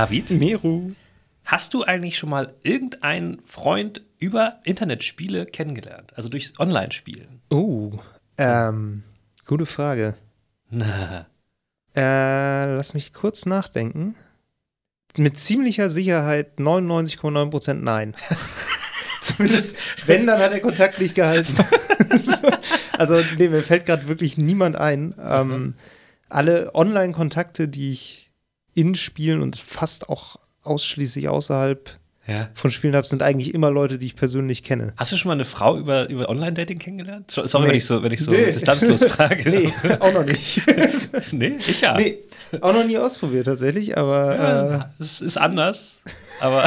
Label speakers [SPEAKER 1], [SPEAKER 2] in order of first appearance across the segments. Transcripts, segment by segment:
[SPEAKER 1] David,
[SPEAKER 2] Meru.
[SPEAKER 1] hast du eigentlich schon mal irgendeinen Freund über Internetspiele kennengelernt? Also durchs Online-Spielen?
[SPEAKER 2] Oh, ähm, gute Frage.
[SPEAKER 1] Na,
[SPEAKER 2] Äh, lass mich kurz nachdenken. Mit ziemlicher Sicherheit 99,9% nein. Zumindest, wenn, dann hat er Kontakt nicht gehalten. also, nee, mir fällt gerade wirklich niemand ein. Ähm, alle Online-Kontakte, die ich in Spielen und fast auch ausschließlich außerhalb
[SPEAKER 1] ja.
[SPEAKER 2] von Spielen habe, sind eigentlich immer Leute, die ich persönlich kenne.
[SPEAKER 1] Hast du schon mal eine Frau über, über Online-Dating kennengelernt? So- Sorry,
[SPEAKER 2] Nee.
[SPEAKER 1] wenn ich so, wenn ich so
[SPEAKER 2] Nee.
[SPEAKER 1] distanzlos frage.
[SPEAKER 2] Nee, auch noch nicht.
[SPEAKER 1] nee, ich ja.
[SPEAKER 2] nee, auch noch nie ausprobiert tatsächlich, aber äh,
[SPEAKER 1] Ja, Es ist anders, aber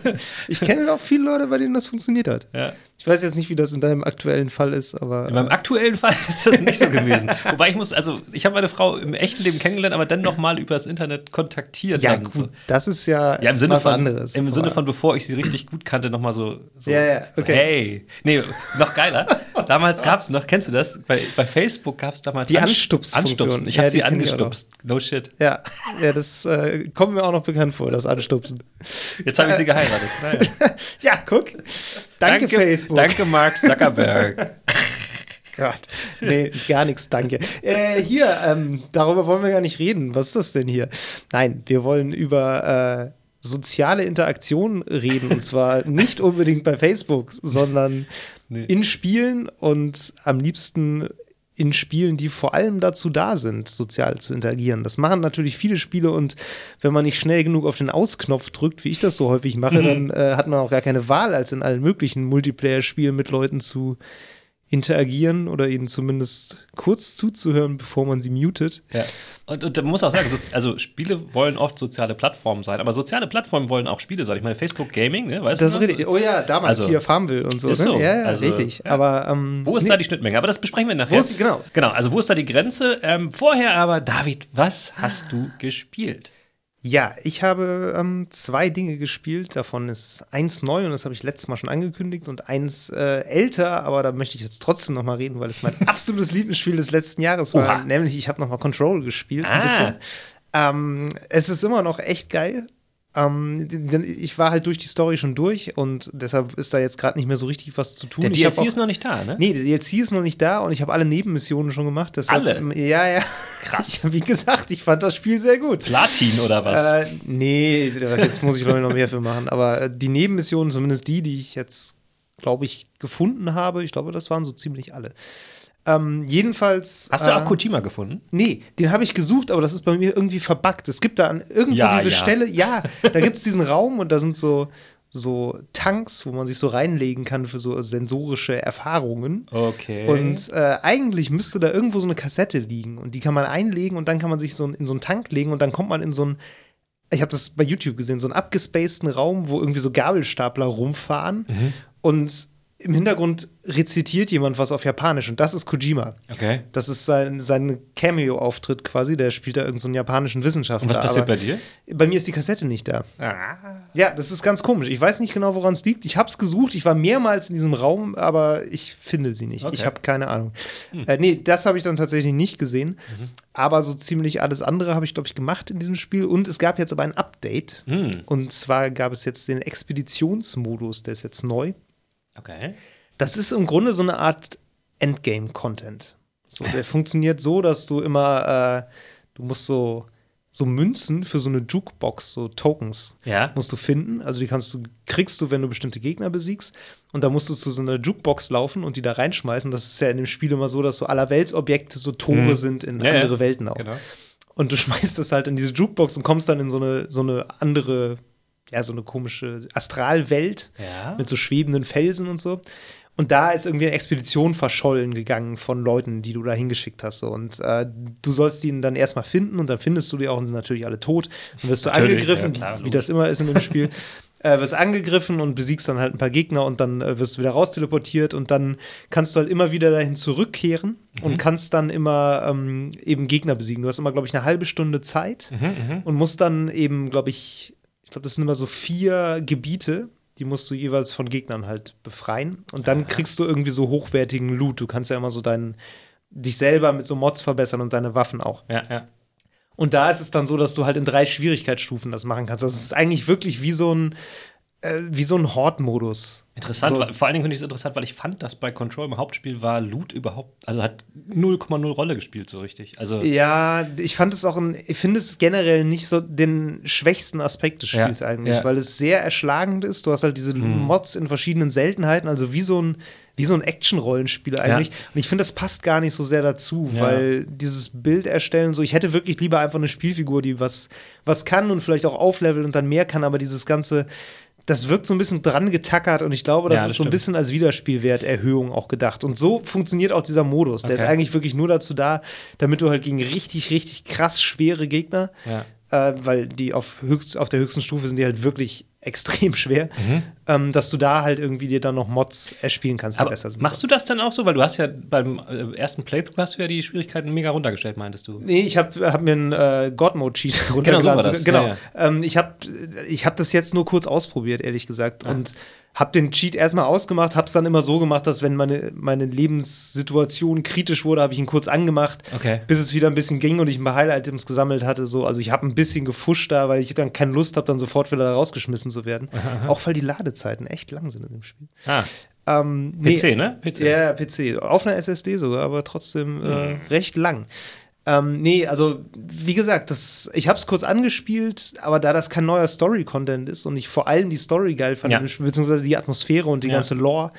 [SPEAKER 2] ich kenne auch viele Leute, bei denen das funktioniert hat.
[SPEAKER 1] ja.
[SPEAKER 2] Ich weiß jetzt nicht, wie das in deinem aktuellen Fall ist, aber
[SPEAKER 1] In meinem aktuellen Fall ist das nicht so gewesen. Wobei ich muss, also ich habe meine Frau im echten Leben kennengelernt, aber dann nochmal übers Internet kontaktiert.
[SPEAKER 2] ja gut,
[SPEAKER 1] So.
[SPEAKER 2] das ist ja,
[SPEAKER 1] Ja, im Sinne
[SPEAKER 2] was
[SPEAKER 1] von,
[SPEAKER 2] anderes.
[SPEAKER 1] Im Sinne von, bevor ich sie richtig gut kannte, nochmal so, so,
[SPEAKER 2] Ja, ja,
[SPEAKER 1] so
[SPEAKER 2] okay.
[SPEAKER 1] hey. Nee, noch geiler. Damals gab es noch, kennst du das? Bei, bei Facebook gab es damals
[SPEAKER 2] Die
[SPEAKER 1] Anst-
[SPEAKER 2] Anstupsfunktion.
[SPEAKER 1] Anstupsen. Ich
[SPEAKER 2] Ja,
[SPEAKER 1] habe
[SPEAKER 2] die
[SPEAKER 1] sie angestupst. No shit.
[SPEAKER 2] ja, ja, das äh, kommt mir auch noch bekannt vor, das Anstupsen.
[SPEAKER 1] Jetzt habe ich sie geheiratet. Naja.
[SPEAKER 2] Ja, guck. Danke, Facebook.
[SPEAKER 1] Danke, Mark Zuckerberg.
[SPEAKER 2] Gott. Nee, gar nichts, danke. Äh, hier, ähm, darüber wollen wir gar nicht reden. Was ist das denn hier? Nein, wir wollen über äh, soziale Interaktion reden. Und zwar nicht unbedingt bei Facebook, sondern
[SPEAKER 1] Nee.
[SPEAKER 2] in Spielen und am liebsten in Spielen, die vor allem dazu da sind, sozial zu interagieren. Das machen natürlich viele Spiele und wenn man nicht schnell genug auf den Ausknopf drückt, wie ich das so häufig mache, dann äh, hat man auch gar keine Wahl, als in allen möglichen Multiplayer-Spielen mit Leuten zu interagieren oder ihnen zumindest kurz zuzuhören, bevor man sie mutet.
[SPEAKER 1] Ja. Und, und man muss auch sagen, also Spiele wollen oft soziale Plattformen sein, aber soziale Plattformen wollen auch Spiele sein. Ich meine, Facebook Gaming, ne, weißt
[SPEAKER 2] Das
[SPEAKER 1] du?
[SPEAKER 2] ist richtig. Oh ja, damals
[SPEAKER 1] Also,
[SPEAKER 2] hier Farmville und so.
[SPEAKER 1] ist
[SPEAKER 2] ne?
[SPEAKER 1] so.
[SPEAKER 2] Ja, ja,
[SPEAKER 1] Also,
[SPEAKER 2] richtig.
[SPEAKER 1] ja.
[SPEAKER 2] Aber ähm,
[SPEAKER 1] Wo ist
[SPEAKER 2] nee,
[SPEAKER 1] da die Schnittmenge? Aber das besprechen wir nachher.
[SPEAKER 2] Wo ist genau.
[SPEAKER 1] Genau, also wo ist da die Grenze? Ähm, vorher aber, David, was hast du gespielt?
[SPEAKER 2] Ja, ich habe ähm, zwei Dinge gespielt. Davon ist eins neu und das habe ich letztes Mal schon angekündigt und eins äh, älter, aber da möchte ich jetzt trotzdem noch mal reden, weil es mein absolutes Lieblingsspiel des letzten Jahres war.
[SPEAKER 1] Oha.
[SPEAKER 2] Nämlich, ich habe noch mal Control gespielt.
[SPEAKER 1] Ah.
[SPEAKER 2] Ein bisschen. Ähm, es ist immer noch echt geil. Ähm, ich war halt durch die Story schon durch und deshalb ist da jetzt gerade nicht mehr so richtig was zu tun.
[SPEAKER 1] Der DLC
[SPEAKER 2] auch-
[SPEAKER 1] ist noch nicht da, ne?
[SPEAKER 2] Nee, der DLC ist noch nicht da und ich habe alle Nebenmissionen schon gemacht. Deshalb,
[SPEAKER 1] Alle?
[SPEAKER 2] Ja, ja.
[SPEAKER 1] Krass.
[SPEAKER 2] Wie gesagt, ich fand das Spiel sehr gut.
[SPEAKER 1] Platin oder was?
[SPEAKER 2] Äh, nee, jetzt muss ich glaube ich noch mehr für machen. Aber äh, die Nebenmissionen, zumindest die, die ich jetzt, glaube ich, gefunden habe, ich glaube, das waren so ziemlich alle. Ähm, jedenfalls.
[SPEAKER 1] hast du
[SPEAKER 2] äh,
[SPEAKER 1] auch Kojima gefunden?
[SPEAKER 2] Nee, den habe ich gesucht, aber das ist bei mir irgendwie verbuggt. Es gibt da an irgendwo
[SPEAKER 1] Ja,
[SPEAKER 2] diese
[SPEAKER 1] ja.
[SPEAKER 2] Stelle, ja, da gibt es diesen Raum und da sind so, so Tanks, wo man sich so reinlegen kann für so sensorische Erfahrungen.
[SPEAKER 1] Okay.
[SPEAKER 2] Und äh, eigentlich müsste da irgendwo so eine Kassette liegen und die kann man einlegen und dann kann man sich so in so einen Tank legen und dann kommt man in so einen, ich habe das bei YouTube gesehen, so einen abgespaceden Raum, wo irgendwie so Gabelstapler rumfahren
[SPEAKER 1] Mhm.
[SPEAKER 2] und im Hintergrund rezitiert jemand was auf Japanisch und das ist Kojima.
[SPEAKER 1] okay.
[SPEAKER 2] Das ist sein, sein Cameo-Auftritt quasi, der spielt da irgendeinen so einen japanischen Wissenschaftler.
[SPEAKER 1] Und was passiert bei dir?
[SPEAKER 2] bei mir ist die Kassette nicht da.
[SPEAKER 1] Ah.
[SPEAKER 2] Ja, das ist ganz komisch. Ich weiß nicht genau, woran es liegt. Ich habe es gesucht. Ich war mehrmals in diesem Raum, aber ich finde sie nicht.
[SPEAKER 1] Okay.
[SPEAKER 2] Ich habe keine Ahnung. Äh, nee, das habe ich dann tatsächlich nicht gesehen. Aber so ziemlich alles andere habe ich, glaube ich, gemacht in diesem Spiel. Und es gab jetzt aber ein Update.
[SPEAKER 1] Hm.
[SPEAKER 2] Und zwar gab es jetzt den Expeditionsmodus, der ist jetzt neu.
[SPEAKER 1] Okay.
[SPEAKER 2] Das ist im Grunde so eine Art Endgame-Content. So, der funktioniert so, dass du immer, äh, du musst so, so Münzen für so eine Jukebox, so Tokens,
[SPEAKER 1] Ja.
[SPEAKER 2] musst du finden. Also die kannst du, kriegst du, wenn du bestimmte Gegner besiegst. Und da musst du zu so einer Jukebox laufen und die da reinschmeißen. Das ist ja in dem Spiel immer so, dass so allerweltsobjekte so Tore sind in
[SPEAKER 1] Mhm. Ja.
[SPEAKER 2] andere Welten auch.
[SPEAKER 1] Genau.
[SPEAKER 2] Und du schmeißt das halt in diese Jukebox und kommst dann in so eine, so eine andere, ja, so eine komische Astralwelt
[SPEAKER 1] Ja.
[SPEAKER 2] mit so schwebenden Felsen und so. Und da ist irgendwie eine Expedition verschollen gegangen von Leuten, die du da hingeschickt hast. So. Und äh, du sollst ihn dann erstmal finden und dann findest du die auch und sind natürlich alle tot. Dann wirst du
[SPEAKER 1] Natürlich,
[SPEAKER 2] angegriffen,
[SPEAKER 1] ja, klar,
[SPEAKER 2] wie das immer ist in dem Spiel. äh, wirst angegriffen und besiegst dann halt ein paar Gegner und dann äh, wirst du wieder rausteleportiert und dann kannst du halt immer wieder dahin zurückkehren und kannst dann immer ähm, eben Gegner besiegen. Du hast immer, glaube ich, eine halbe Stunde Zeit und musst dann eben, glaube ich, ich glaube, das sind immer so vier Gebiete, die musst du jeweils von Gegnern halt befreien. Und dann kriegst du irgendwie so hochwertigen Loot. Du kannst ja immer so deinen, dich selber mit so Mods verbessern und deine Waffen auch.
[SPEAKER 1] Ja, ja.
[SPEAKER 2] Und da ist es dann so, dass du halt in drei Schwierigkeitsstufen das machen kannst. Das ist eigentlich wirklich wie so ein, äh, wie so ein Horde-Modus.
[SPEAKER 1] Interessant,
[SPEAKER 2] So.
[SPEAKER 1] vor allen Dingen finde ich es interessant, weil ich fand, dass bei Control im Hauptspiel war Loot überhaupt, also hat 0,0 Rolle gespielt so richtig. Also
[SPEAKER 2] Ja, ich fand es auch, ein, ich finde es generell nicht so den schwächsten Aspekt des
[SPEAKER 1] Ja,
[SPEAKER 2] Spiels eigentlich,
[SPEAKER 1] ja.
[SPEAKER 2] Weil es sehr erschlagend ist. Du hast halt diese Mods in verschiedenen Seltenheiten, also wie so ein, wie so ein Action-Rollenspiel eigentlich. Und ich finde, das passt gar nicht so sehr dazu,
[SPEAKER 1] Ja.
[SPEAKER 2] weil dieses Bild erstellen, so, ich hätte wirklich lieber einfach eine Spielfigur, die was, was kann und vielleicht auch auflevelt und dann mehr kann, aber dieses ganze. Das wirkt so ein bisschen dran getackert und ich glaube, das
[SPEAKER 1] Ja,
[SPEAKER 2] ist
[SPEAKER 1] das
[SPEAKER 2] so ein
[SPEAKER 1] stimmt.
[SPEAKER 2] bisschen als Wiederspielwerterhöhung auch gedacht. Und so funktioniert auch dieser Modus. Der ist
[SPEAKER 1] Okay.
[SPEAKER 2] eigentlich wirklich nur dazu da, damit du halt gegen richtig, richtig krass schwere Gegner,
[SPEAKER 1] Ja.
[SPEAKER 2] äh, weil die auf, höchst, auf der höchsten Stufe sind die halt wirklich extrem schwer,
[SPEAKER 1] Mhm.
[SPEAKER 2] Ähm, dass du da halt irgendwie dir dann noch Mods erspielen kannst, die
[SPEAKER 1] Aber
[SPEAKER 2] besser sind.
[SPEAKER 1] machst du das dann auch so? Weil du hast ja beim äh, ersten Playthrough hast du ja die Schwierigkeiten mega runtergestellt, meintest du?
[SPEAKER 2] Nee, ich habe hab mir einen äh, God-Mode-Cheat
[SPEAKER 1] Genau, so
[SPEAKER 2] runtergeladen.
[SPEAKER 1] war das.
[SPEAKER 2] Genau.
[SPEAKER 1] Ja,
[SPEAKER 2] Ähm, ich habe ich hab das jetzt nur kurz ausprobiert, ehrlich gesagt. Und habe den Cheat erstmal ausgemacht, habe es dann immer so gemacht, dass wenn meine, meine Lebenssituation kritisch wurde, habe ich ihn kurz angemacht,
[SPEAKER 1] Okay.
[SPEAKER 2] bis es wieder ein bisschen ging und ich ein paar Heil-Items gesammelt hatte. So. Also ich habe ein bisschen gefuscht da, weil ich dann keine Lust habe, dann sofort wieder rausgeschmissen zu werden. Auch weil die Ladezeiten echt lang sind in dem Spiel.
[SPEAKER 1] Ah,
[SPEAKER 2] Ähm, nee,
[SPEAKER 1] PC, ne? PC.
[SPEAKER 2] ja, PC. Auf einer SSD sogar, aber trotzdem äh, recht lang. Ähm, nee, also wie gesagt, das, ich habe es kurz angespielt, aber da das kein neuer Story-Content ist und ich vor allem die Story geil fand,
[SPEAKER 1] Ja.
[SPEAKER 2] beziehungsweise die Atmosphäre und die
[SPEAKER 1] Ja.
[SPEAKER 2] ganze Lore,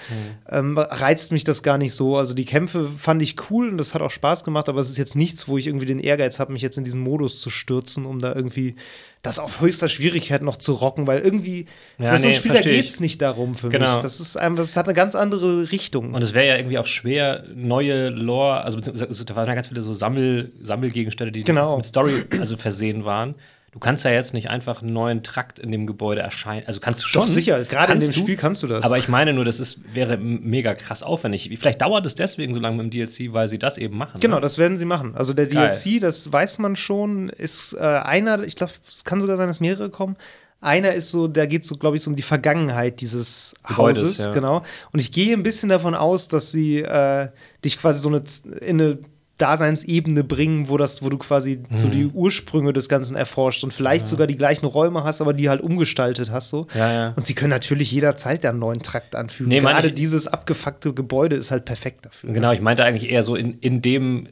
[SPEAKER 2] ähm, reizt mich das gar nicht so. Also die Kämpfe fand ich cool und das hat auch Spaß gemacht, aber es ist jetzt nichts, wo ich irgendwie den Ehrgeiz habe, mich jetzt in diesen Modus zu stürzen, um da irgendwie das auf höchster Schwierigkeit noch zu rocken, weil irgendwie,
[SPEAKER 1] Ja,
[SPEAKER 2] das ist so ein
[SPEAKER 1] nee,
[SPEAKER 2] Spiel, da geht es nicht darum für
[SPEAKER 1] Genau.
[SPEAKER 2] mich. Das ist einfach, das hat eine ganz andere Richtung.
[SPEAKER 1] Und es wäre ja irgendwie auch schwer, neue Lore, also beziehungsweise da waren ja ganz viele so Sammel, Sammelgegenstände, die
[SPEAKER 2] Genau.
[SPEAKER 1] mit Story also versehen waren. Du kannst ja jetzt nicht einfach einen neuen Trakt in dem Gebäude erscheinen. Also kannst du schon.
[SPEAKER 2] Doch, sicher. Gerade in dem
[SPEAKER 1] du,
[SPEAKER 2] Spiel kannst du das.
[SPEAKER 1] Aber ich meine nur, das ist, wäre mega krass aufwendig. Vielleicht dauert es deswegen so lange mit dem DLC, weil sie das eben machen.
[SPEAKER 2] Genau,
[SPEAKER 1] Ne?
[SPEAKER 2] das werden sie machen. Also der
[SPEAKER 1] Geil.
[SPEAKER 2] DLC, das weiß man schon, ist äh, einer, ich glaube, es kann sogar sein, dass mehrere kommen. Einer ist so, da geht so, glaube ich, so um die Vergangenheit dieses
[SPEAKER 1] Gebäudes,
[SPEAKER 2] Hauses,
[SPEAKER 1] ja.
[SPEAKER 2] genau. Und ich gehe ein bisschen davon aus, dass sie äh, dich quasi so eine, in eine Daseinsebene bringen, wo das, wo du quasi
[SPEAKER 1] Mhm.
[SPEAKER 2] so die Ursprünge des Ganzen erforscht und vielleicht sogar die gleichen Räume hast, aber die halt umgestaltet hast so.
[SPEAKER 1] Ja, ja.
[SPEAKER 2] Und sie können natürlich jederzeit da einen neuen Trakt anfügen.
[SPEAKER 1] Nee,
[SPEAKER 2] Gerade
[SPEAKER 1] ich-
[SPEAKER 2] dieses abgefuckte Gebäude ist halt perfekt dafür.
[SPEAKER 1] Genau, ich meinte eigentlich eher so in, in dem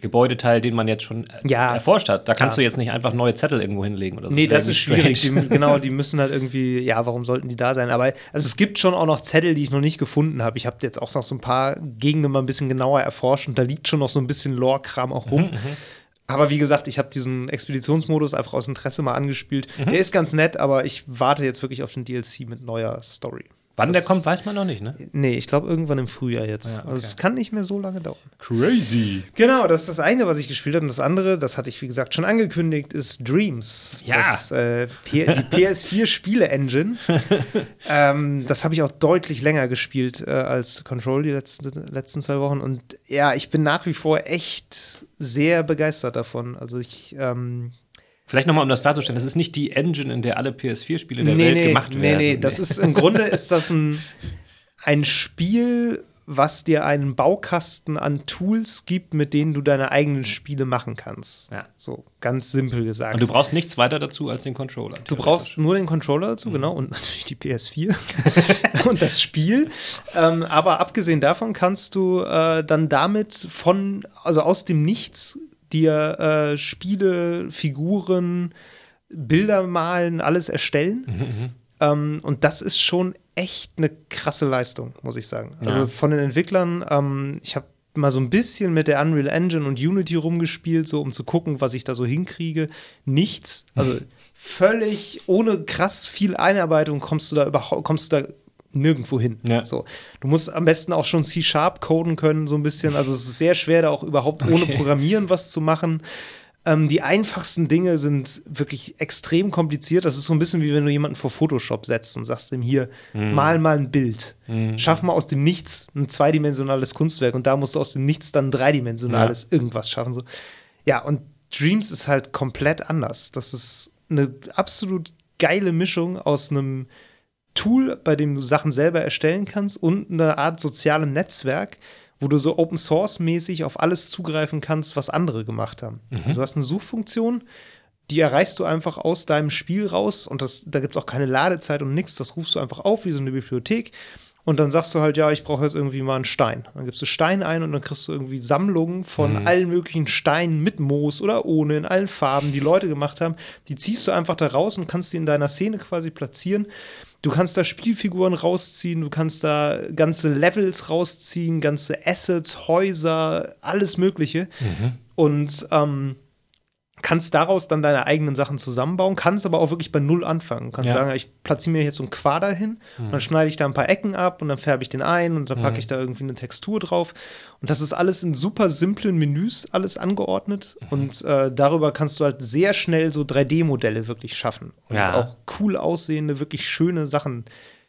[SPEAKER 1] Gebäudeteil, den man jetzt schon äh,
[SPEAKER 2] Ja.
[SPEAKER 1] erforscht hat. Da kannst
[SPEAKER 2] Ja.
[SPEAKER 1] du jetzt nicht einfach neue Zettel irgendwo hinlegen oder so.
[SPEAKER 2] Nee, das
[SPEAKER 1] wäre
[SPEAKER 2] ist schwierig. Die, genau, die müssen halt irgendwie, ja, warum sollten die da sein? Aber also es gibt schon auch noch Zettel, die ich noch nicht gefunden habe. Ich habe jetzt auch noch so ein paar Gegenden mal ein bisschen genauer erforscht und da liegt schon noch so ein bisschen Lore-Kram auch
[SPEAKER 1] Mhm,
[SPEAKER 2] rum. Aber wie gesagt, ich habe diesen Expeditionsmodus einfach aus Interesse mal angespielt.
[SPEAKER 1] Mhm.
[SPEAKER 2] Der ist ganz nett, aber ich warte jetzt wirklich auf den DLC mit neuer Story.
[SPEAKER 1] Wann
[SPEAKER 2] Das-
[SPEAKER 1] der kommt, weiß man noch nicht, ne?
[SPEAKER 2] Nee, ich glaube irgendwann im Frühjahr jetzt.
[SPEAKER 1] Ja, okay.
[SPEAKER 2] Also es kann nicht mehr so lange dauern.
[SPEAKER 1] Crazy.
[SPEAKER 2] Genau, das ist das eine, was ich gespielt habe. Und das andere, das hatte ich, wie gesagt, schon angekündigt, ist Dreams.
[SPEAKER 1] Ja.
[SPEAKER 2] Das, äh, die PS4-Spiele-Engine. ähm, das habe ich auch deutlich länger gespielt äh, als Control die letzten, letzten zwei Wochen. Und ja, ich bin nach wie vor echt sehr begeistert davon. Also ich. Ähm,
[SPEAKER 1] Vielleicht nochmal, um das darzustellen, das ist nicht die Engine, in der alle PS4-Spiele der
[SPEAKER 2] nee,
[SPEAKER 1] Welt
[SPEAKER 2] nee,
[SPEAKER 1] gemacht
[SPEAKER 2] nee,
[SPEAKER 1] werden.
[SPEAKER 2] nee, das ist im Grunde ist das ein, ein Spiel, was dir einen Baukasten an Tools gibt, mit denen du deine eigenen Spiele machen kannst.
[SPEAKER 1] Ja.
[SPEAKER 2] So, ganz simpel gesagt.
[SPEAKER 1] Und du brauchst nichts weiter dazu als den Controller.
[SPEAKER 2] Du brauchst nur den Controller dazu,
[SPEAKER 1] Mhm.
[SPEAKER 2] genau, und natürlich die PS4 und das Spiel. Ähm, aber abgesehen davon kannst du äh, dann damit von, also aus dem Nichts dir äh, Spiele, Figuren, Bilder malen, alles erstellen.
[SPEAKER 1] Mhm,
[SPEAKER 2] Ähm, und das ist schon echt eine krasse Leistung, muss ich sagen. Also
[SPEAKER 1] Ja.
[SPEAKER 2] von den Entwicklern, ähm, ich habe mal so ein bisschen mit der Unreal Engine und Unity rumgespielt, so um zu gucken, was ich da so hinkriege. Nichts. Also völlig ohne krass viel Einarbeitung kommst du da überhaupt, kommst du da nirgendwo hin.
[SPEAKER 1] Ja.
[SPEAKER 2] So. Du musst am besten auch schon C-Sharp coden können, so ein bisschen. Also es ist sehr schwer, da auch überhaupt ohne Programmieren was zu machen. Ähm, die einfachsten Dinge sind wirklich extrem kompliziert. Das ist so ein bisschen wie wenn du jemanden vor Photoshop setzt und sagst ihm hier, mal mal ein Bild. Schaff mal aus dem Nichts ein zweidimensionales Kunstwerk und da musst du aus dem Nichts dann ein dreidimensionales irgendwas schaffen. So. Ja, und Dreams ist halt komplett anders. Das ist eine absolut geile Mischung aus einem Tool, bei dem du Sachen selber erstellen kannst und eine Art sozialem Netzwerk, wo du so Open Source-mäßig auf alles zugreifen kannst, was andere gemacht haben.
[SPEAKER 1] Mhm.
[SPEAKER 2] Also du hast eine Suchfunktion, die erreichst du einfach aus deinem Spiel raus und das, da gibt es auch keine Ladezeit und nichts. Das rufst du einfach auf wie so eine Bibliothek. Und dann sagst du halt, ja, ich brauche jetzt irgendwie mal einen Stein. Dann gibst du Stein ein und dann kriegst du irgendwie Sammlungen von
[SPEAKER 1] Mhm.
[SPEAKER 2] allen möglichen Steinen mit Moos oder ohne, in allen Farben, die Leute gemacht haben. Die ziehst du einfach da raus und kannst die in deiner Szene quasi platzieren. Du kannst da Spielfiguren rausziehen, du kannst da ganze Levels rausziehen, ganze Assets, Häuser, alles Mögliche. Und ähm, kannst daraus dann deine eigenen Sachen zusammenbauen, kannst aber auch wirklich bei Null anfangen. Du kannst
[SPEAKER 1] Ja.
[SPEAKER 2] sagen, ich platziere mir jetzt so einen Quader hin und dann schneide ich da ein paar Ecken ab und dann färbe ich den ein und dann packe ich da irgendwie eine Textur drauf. Und das ist alles in super simplen Menüs alles angeordnet und äh, darüber kannst du halt sehr schnell so 3D-Modelle wirklich schaffen und
[SPEAKER 1] Ja.
[SPEAKER 2] auch cool aussehende, wirklich schöne Sachen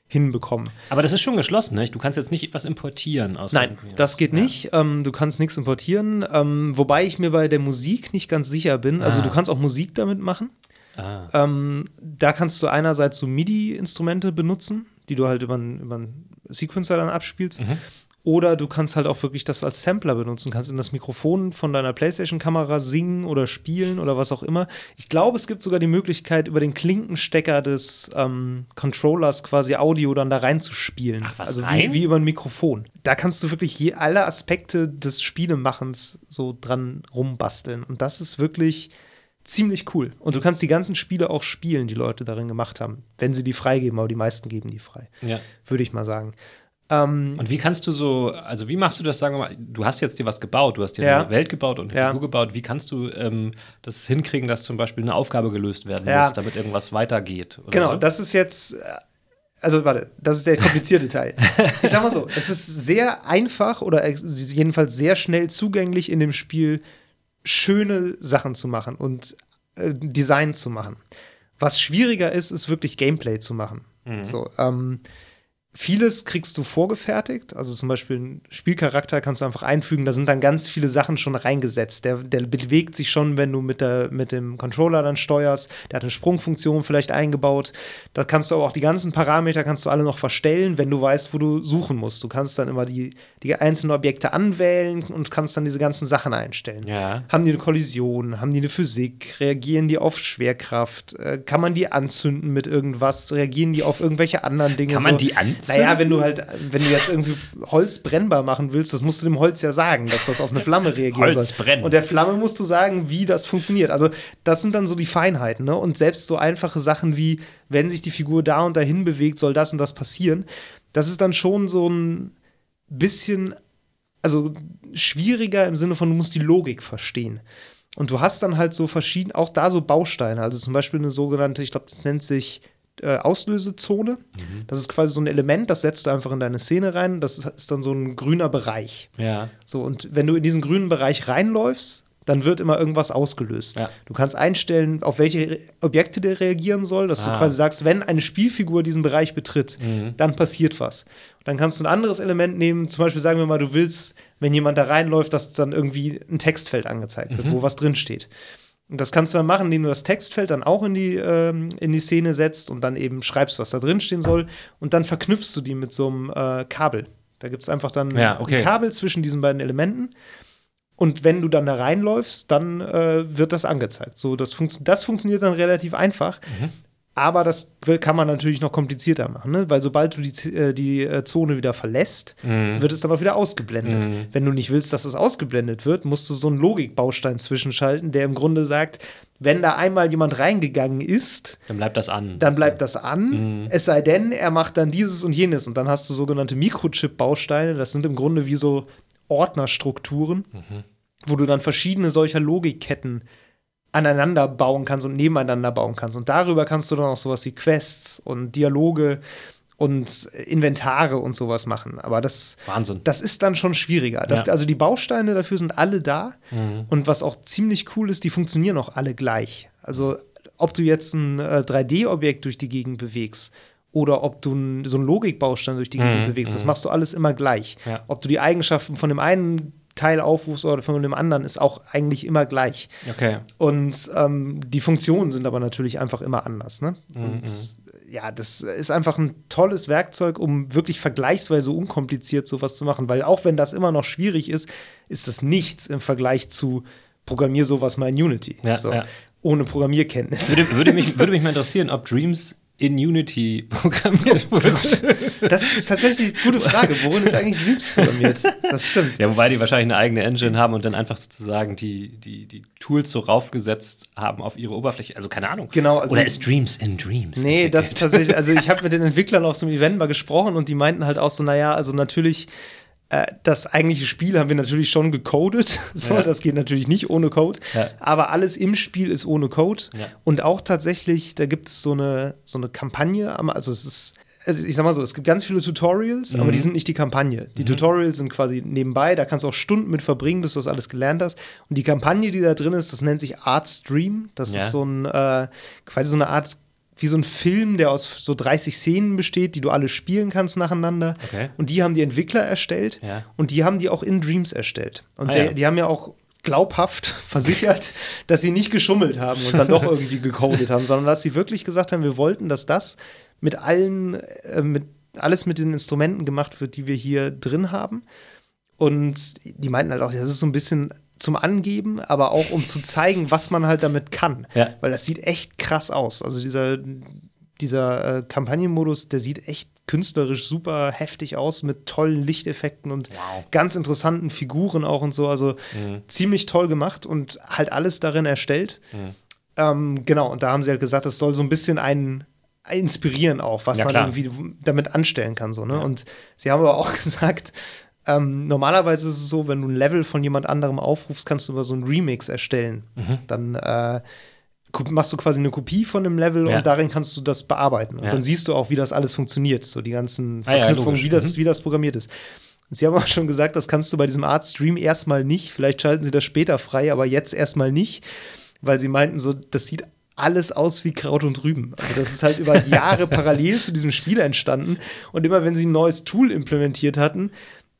[SPEAKER 2] hinbekommen.
[SPEAKER 1] Aber das ist schon geschlossen, ne? Du kannst jetzt nicht etwas importieren aus
[SPEAKER 2] Nein, das geht nicht. Ähm, du kannst nichts importieren. Ähm, wobei ich mir bei der Musik nicht ganz sicher bin. Also
[SPEAKER 1] Ah.
[SPEAKER 2] du kannst auch Musik damit machen.
[SPEAKER 1] Ah.
[SPEAKER 2] Ähm, da kannst du einerseits so MIDI-Instrumente benutzen, die du halt über einen über einen Sequencer dann abspielst.
[SPEAKER 1] Mhm.
[SPEAKER 2] Oder du kannst halt auch wirklich das als Sampler benutzen, kannst in das Mikrofon von deiner PlayStation-Kamera singen oder spielen oder was auch immer. Ich glaube, es gibt sogar die Möglichkeit, über den Klinkenstecker des ähm, Controllers quasi Audio dann da reinzuspielen.
[SPEAKER 1] Ach, was,
[SPEAKER 2] also
[SPEAKER 1] rein?
[SPEAKER 2] wie, wie über ein Mikrofon. Da kannst du wirklich je, alle Aspekte des Spielemachens so dran rumbasteln. Und das ist wirklich ziemlich cool. Und du kannst die ganzen Spiele auch spielen, die Leute darin gemacht haben, wenn sie die freigeben, aber die meisten geben die frei,
[SPEAKER 1] Ja.
[SPEAKER 2] würde ich mal sagen. Ähm,
[SPEAKER 1] Und wie kannst du so, also wie machst du das, sagen wir mal, du hast jetzt dir was gebaut, du hast dir
[SPEAKER 2] Ja.
[SPEAKER 1] eine Welt gebaut und eine
[SPEAKER 2] Ja.
[SPEAKER 1] Figur gebaut. Wie kannst du ähm, das hinkriegen, dass zum Beispiel eine Aufgabe gelöst werden
[SPEAKER 2] Ja.
[SPEAKER 1] muss, damit irgendwas weitergeht?
[SPEAKER 2] Genau,
[SPEAKER 1] so?
[SPEAKER 2] das ist jetzt, äh, also warte, das ist der komplizierte Teil. Ich sag mal so, es ist sehr einfach oder jedenfalls sehr schnell zugänglich in dem Spiel, schöne Sachen zu machen und äh, Design zu machen. Was schwieriger ist, ist wirklich Gameplay zu machen. So, ähm, Vieles kriegst du vorgefertigt, also zum Beispiel einen Spielcharakter kannst du einfach einfügen, da sind dann ganz viele Sachen schon reingesetzt. Der, der bewegt sich schon, wenn du mit, der, mit dem Controller dann steuerst. Der hat eine Sprungfunktion vielleicht eingebaut. Da kannst du aber auch die ganzen Parameter kannst du alle noch verstellen, wenn du weißt, wo du suchen musst. Du kannst dann immer die, die einzelnen Objekte anwählen und kannst dann diese ganzen Sachen einstellen.
[SPEAKER 1] Ja.
[SPEAKER 2] Haben die eine Kollision? Haben die eine Physik? Reagieren die auf Schwerkraft? Äh, kann man die anzünden mit irgendwas? Reagieren die auf irgendwelche anderen Dinge?
[SPEAKER 1] Kann man
[SPEAKER 2] So-
[SPEAKER 1] die anzünden?
[SPEAKER 2] Naja, wenn du halt, wenn du jetzt irgendwie Holz brennbar machen willst, das musst du dem Holz ja sagen, dass das auf eine Flamme reagieren
[SPEAKER 1] Holz
[SPEAKER 2] soll.
[SPEAKER 1] brennen.
[SPEAKER 2] Und der Flamme musst du sagen, wie das funktioniert. Also, das sind dann so die Feinheiten, ne? Und selbst so einfache Sachen wie, wenn sich die Figur da und dahin bewegt, soll das und das passieren. Das ist dann schon so ein bisschen also schwieriger im Sinne von, du musst die Logik verstehen. Und du hast dann halt so verschiedene, auch da so Bausteine, also zum Beispiel eine sogenannte, ich glaube, das nennt sich äh, Auslösezone. Das ist quasi so ein Element, das setzt du einfach in deine Szene rein. Das ist, ist dann so ein grüner Bereich.
[SPEAKER 1] Ja.
[SPEAKER 2] So, und wenn du in diesen grünen Bereich reinläufst, dann wird immer irgendwas ausgelöst.
[SPEAKER 1] Ja.
[SPEAKER 2] Du kannst einstellen, auf welche Re Objekte der reagieren soll, dass
[SPEAKER 1] Ah. Mhm.
[SPEAKER 2] du quasi sagst, wenn eine Spielfigur diesen Bereich betritt, dann passiert was. Und dann kannst du ein anderes Element nehmen, zum Beispiel sagen wir mal, du willst, wenn jemand da reinläuft, dass dann irgendwie ein Textfeld angezeigt wird,
[SPEAKER 1] Mhm.
[SPEAKER 2] wo was drin steht. Und das kannst du dann machen, indem du das Textfeld dann auch in die, ähm, in die Szene setzt und dann eben schreibst, was da drin stehen soll. Und dann verknüpfst du die mit so einem äh, Kabel. Da gibt es einfach dann
[SPEAKER 1] Ja, okay.
[SPEAKER 2] ein Kabel zwischen diesen beiden Elementen. Und wenn du dann da reinläufst, dann äh, wird das angezeigt. So, das, funktio das funktioniert dann relativ einfach.
[SPEAKER 1] Mhm.
[SPEAKER 2] Aber das kann man natürlich noch komplizierter machen, ne? weil sobald du die, äh, die äh, Zone wieder verlässt,
[SPEAKER 1] Mhm.
[SPEAKER 2] wird es dann auch wieder ausgeblendet. Wenn du nicht willst, dass es ausgeblendet wird, musst du so einen Logikbaustein zwischenschalten, der im Grunde sagt, wenn da einmal jemand reingegangen ist,
[SPEAKER 1] Dann bleibt das an.
[SPEAKER 2] dann bleibt das an. Es sei denn, er macht dann dieses und jenes. Und dann hast du sogenannte Mikrochip-Bausteine. Das sind im Grunde wie so Ordnerstrukturen, wo du dann verschiedene solcher Logikketten aneinander bauen kannst und nebeneinander bauen kannst. Und darüber kannst du dann auch sowas wie Quests und Dialoge und Inventare und sowas machen. Aber das,
[SPEAKER 1] Wahnsinn.
[SPEAKER 2] das ist dann schon schwieriger. Das,
[SPEAKER 1] Ja.
[SPEAKER 2] Also die Bausteine dafür sind alle da. Und was auch ziemlich cool ist, die funktionieren auch alle gleich. Also ob du jetzt ein äh, 3D-Objekt durch die Gegend bewegst oder ob du n, so einen Logikbaustein durch die Gegend bewegst, das machst du alles immer gleich.
[SPEAKER 1] Ja.
[SPEAKER 2] Ob du die Eigenschaften von dem einen Teil aufrufst oder von dem anderen, ist auch eigentlich immer gleich.
[SPEAKER 1] Okay.
[SPEAKER 2] Und ähm, die Funktionen sind aber natürlich einfach immer anders. Ne? Und ja, das ist einfach ein tolles Werkzeug, um wirklich vergleichsweise unkompliziert sowas zu machen. Weil auch wenn das immer noch schwierig ist, ist das nichts im Vergleich zu Programmier sowas mal in Unity.
[SPEAKER 1] Ja,
[SPEAKER 2] so,
[SPEAKER 1] ja.
[SPEAKER 2] Ohne Programmierkenntnis.
[SPEAKER 1] Würde, würde, mich, würde mich mal interessieren, ob Dreams in Unity programmiert wird.
[SPEAKER 2] Das ist tatsächlich eine gute Frage. Worin ist eigentlich Dreams programmiert? Das stimmt.
[SPEAKER 1] Ja, wobei die wahrscheinlich eine eigene Engine haben und dann einfach sozusagen die, die, die Tools so raufgesetzt haben auf ihre Oberfläche. Also keine Ahnung.
[SPEAKER 2] Genau, also-
[SPEAKER 1] Oder ist Dreams in Dreams?
[SPEAKER 2] Nee, das tatsächlich, also ich habe mit den Entwicklern auf so einem Event mal gesprochen und die meinten halt auch so, naja, also natürlich, das eigentliche Spiel haben wir natürlich schon gecodet. So,
[SPEAKER 1] Ja.
[SPEAKER 2] das geht natürlich nicht ohne Code.
[SPEAKER 1] Ja.
[SPEAKER 2] Aber alles im Spiel ist ohne Code.
[SPEAKER 1] Ja.
[SPEAKER 2] Und auch tatsächlich, da gibt es so eine, so eine Kampagne, am- also es ist. Also ich sag mal so, es gibt ganz viele Tutorials, aber die sind nicht die Kampagne. Die Tutorials sind quasi nebenbei, da kannst du auch Stunden mit verbringen, bis du das alles gelernt hast. Und die Kampagne, die da drin ist, das nennt sich Art Stream. Das ist so ein, äh, quasi so eine Art wie so ein Film, der aus so 30 Szenen besteht, die du alle spielen kannst nacheinander.
[SPEAKER 1] Okay.
[SPEAKER 2] Und die haben die Entwickler erstellt
[SPEAKER 1] Ja.
[SPEAKER 2] und die haben die auch in Dreams erstellt. Und
[SPEAKER 1] Ah,
[SPEAKER 2] der,
[SPEAKER 1] ja.
[SPEAKER 2] die haben ja auch glaubhaft versichert, dass sie nicht geschummelt haben und dann doch irgendwie gecodet haben, sondern dass sie wirklich gesagt haben, wir wollten, dass das mit allen, äh, mit, alles mit den Instrumenten gemacht wird, die wir hier drin haben. Und die meinten halt auch, das ist so ein bisschen zum Angeben, aber auch um zu zeigen, was man halt damit kann.
[SPEAKER 1] Ja.
[SPEAKER 2] Weil das sieht echt krass aus. Also dieser, dieser äh, Kampagnenmodus, der sieht echt künstlerisch super heftig aus mit tollen Lichteffekten und
[SPEAKER 1] Wow.
[SPEAKER 2] ganz interessanten Figuren auch und so. Also ziemlich toll gemacht und halt alles darin erstellt. Ähm, genau, und da haben sie halt gesagt, das soll so ein bisschen einen inspirieren auch, was
[SPEAKER 1] Ja,
[SPEAKER 2] man irgendwie damit anstellen kann. So, ne? Und sie haben aber auch gesagt, ähm, normalerweise ist es so, wenn du ein Level von jemand anderem aufrufst, kannst du über so einen Remix erstellen.
[SPEAKER 1] Mhm.
[SPEAKER 2] Dann äh, machst du quasi eine Kopie von dem Level
[SPEAKER 1] Ja.
[SPEAKER 2] und darin kannst du das bearbeiten. Und
[SPEAKER 1] Ja.
[SPEAKER 2] dann siehst du auch, wie das alles funktioniert, so die ganzen
[SPEAKER 1] Ah ja,
[SPEAKER 2] Verknüpfungen, wie, das,
[SPEAKER 1] Mhm.
[SPEAKER 2] wie das programmiert ist. Und sie haben auch schon gesagt, das kannst du bei diesem Art Stream erstmal nicht. Vielleicht schalten sie das später frei, aber jetzt erstmal nicht, weil sie meinten, so, das sieht alles aus wie Kraut und Rüben. Also das ist halt über Jahre parallel zu diesem Spiel entstanden. Und immer wenn sie ein neues Tool implementiert hatten,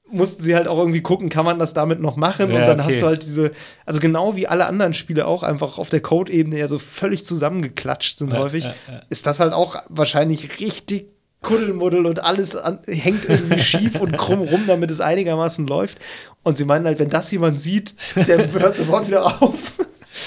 [SPEAKER 2] mussten sie halt auch irgendwie gucken, kann man das damit noch machen?
[SPEAKER 1] Ja,
[SPEAKER 2] und dann
[SPEAKER 1] okay.
[SPEAKER 2] hast du halt diese, also genau wie alle anderen Spiele auch einfach auf der Code-Ebene ja so völlig zusammengeklatscht sind
[SPEAKER 1] Ja,
[SPEAKER 2] häufig,
[SPEAKER 1] ja,
[SPEAKER 2] ist das halt auch wahrscheinlich richtig Kuddelmuddel und alles an, hängt irgendwie schief und krumm rum, damit es einigermaßen läuft. Und sie meinen halt, wenn das jemand sieht, der hört sofort wieder auf.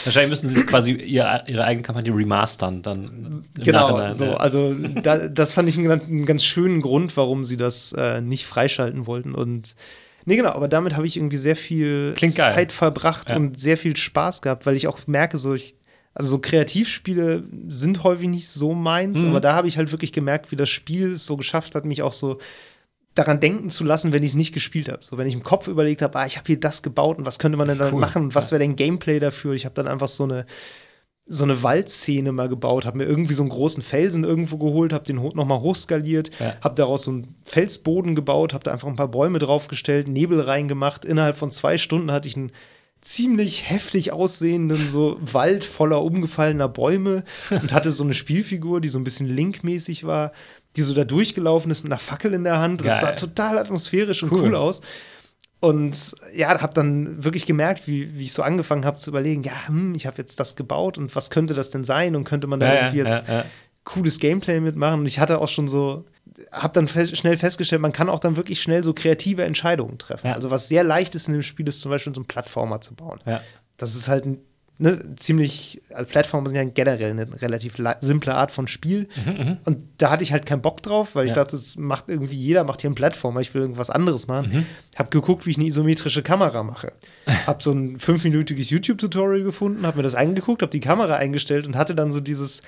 [SPEAKER 1] Wahrscheinlich müssen sie quasi ihr, ihre eigene Kampagne remastern dann.
[SPEAKER 2] Genau,
[SPEAKER 1] Nachhinein,
[SPEAKER 2] so, also da, das fand ich einen, ganz- einen ganz schönen Grund, warum sie das äh, nicht freischalten wollten. Und nee, genau, aber damit habe ich irgendwie sehr viel. Zeit verbracht
[SPEAKER 1] Ja.
[SPEAKER 2] und sehr viel Spaß gehabt, weil ich auch merke, so ich, also so Kreativspiele sind häufig nicht so meins,
[SPEAKER 1] Mhm.
[SPEAKER 2] aber da habe ich halt wirklich gemerkt, wie das Spiel es so geschafft hat, mich auch so daran denken zu lassen, wenn ich es nicht gespielt habe. So, wenn ich im Kopf überlegt habe, ah, ich habe hier das gebaut und was könnte man denn
[SPEAKER 1] Cool.
[SPEAKER 2] machen und was wäre denn Gameplay dafür? Ich habe dann einfach so eine so eine Waldszene mal gebaut, habe mir irgendwie so einen großen Felsen irgendwo geholt, habe den nochmal hochskaliert,
[SPEAKER 1] Ja.
[SPEAKER 2] habe daraus so einen Felsboden gebaut, habe da einfach ein paar Bäume draufgestellt, Nebel reingemacht. Innerhalb von zwei Stunden hatte ich einen ziemlich heftig aussehenden so Wald voller umgefallener Bäume und hatte so eine Spielfigur, die so ein bisschen linkmäßig war, die so da durchgelaufen ist mit einer Fackel in der Hand. Das sah total atmosphärisch und
[SPEAKER 1] Cool.
[SPEAKER 2] cool aus. Und ja, habe dann wirklich gemerkt, wie, wie ich so angefangen habe zu überlegen, ja, hm, ich habe jetzt das gebaut und was könnte das denn sein und könnte man da
[SPEAKER 1] Ja, ja,
[SPEAKER 2] irgendwie jetzt
[SPEAKER 1] ja,
[SPEAKER 2] cooles Gameplay mitmachen. Und ich hatte auch schon so, habe dann fest, schnell festgestellt, man kann auch dann wirklich schnell so kreative Entscheidungen treffen. Also was sehr leicht ist in dem Spiel, ist zum Beispiel so einen Plattformer zu bauen. Das ist halt ein, ne, ziemlich, also Plattformer sind ja generell eine relativ la- simple Art von Spiel. Und da hatte ich halt keinen Bock drauf, weil ich
[SPEAKER 1] Mhm, Ja.
[SPEAKER 2] dachte, es macht irgendwie jeder, macht hier einen Plattformer, ich will irgendwas anderes machen.
[SPEAKER 1] Mhm.
[SPEAKER 2] Hab geguckt, wie ich eine isometrische Kamera mache. Hab so ein fünfminütiges YouTube-Tutorial gefunden, hab mir das eingeguckt, hab die Kamera eingestellt und hatte dann so dieses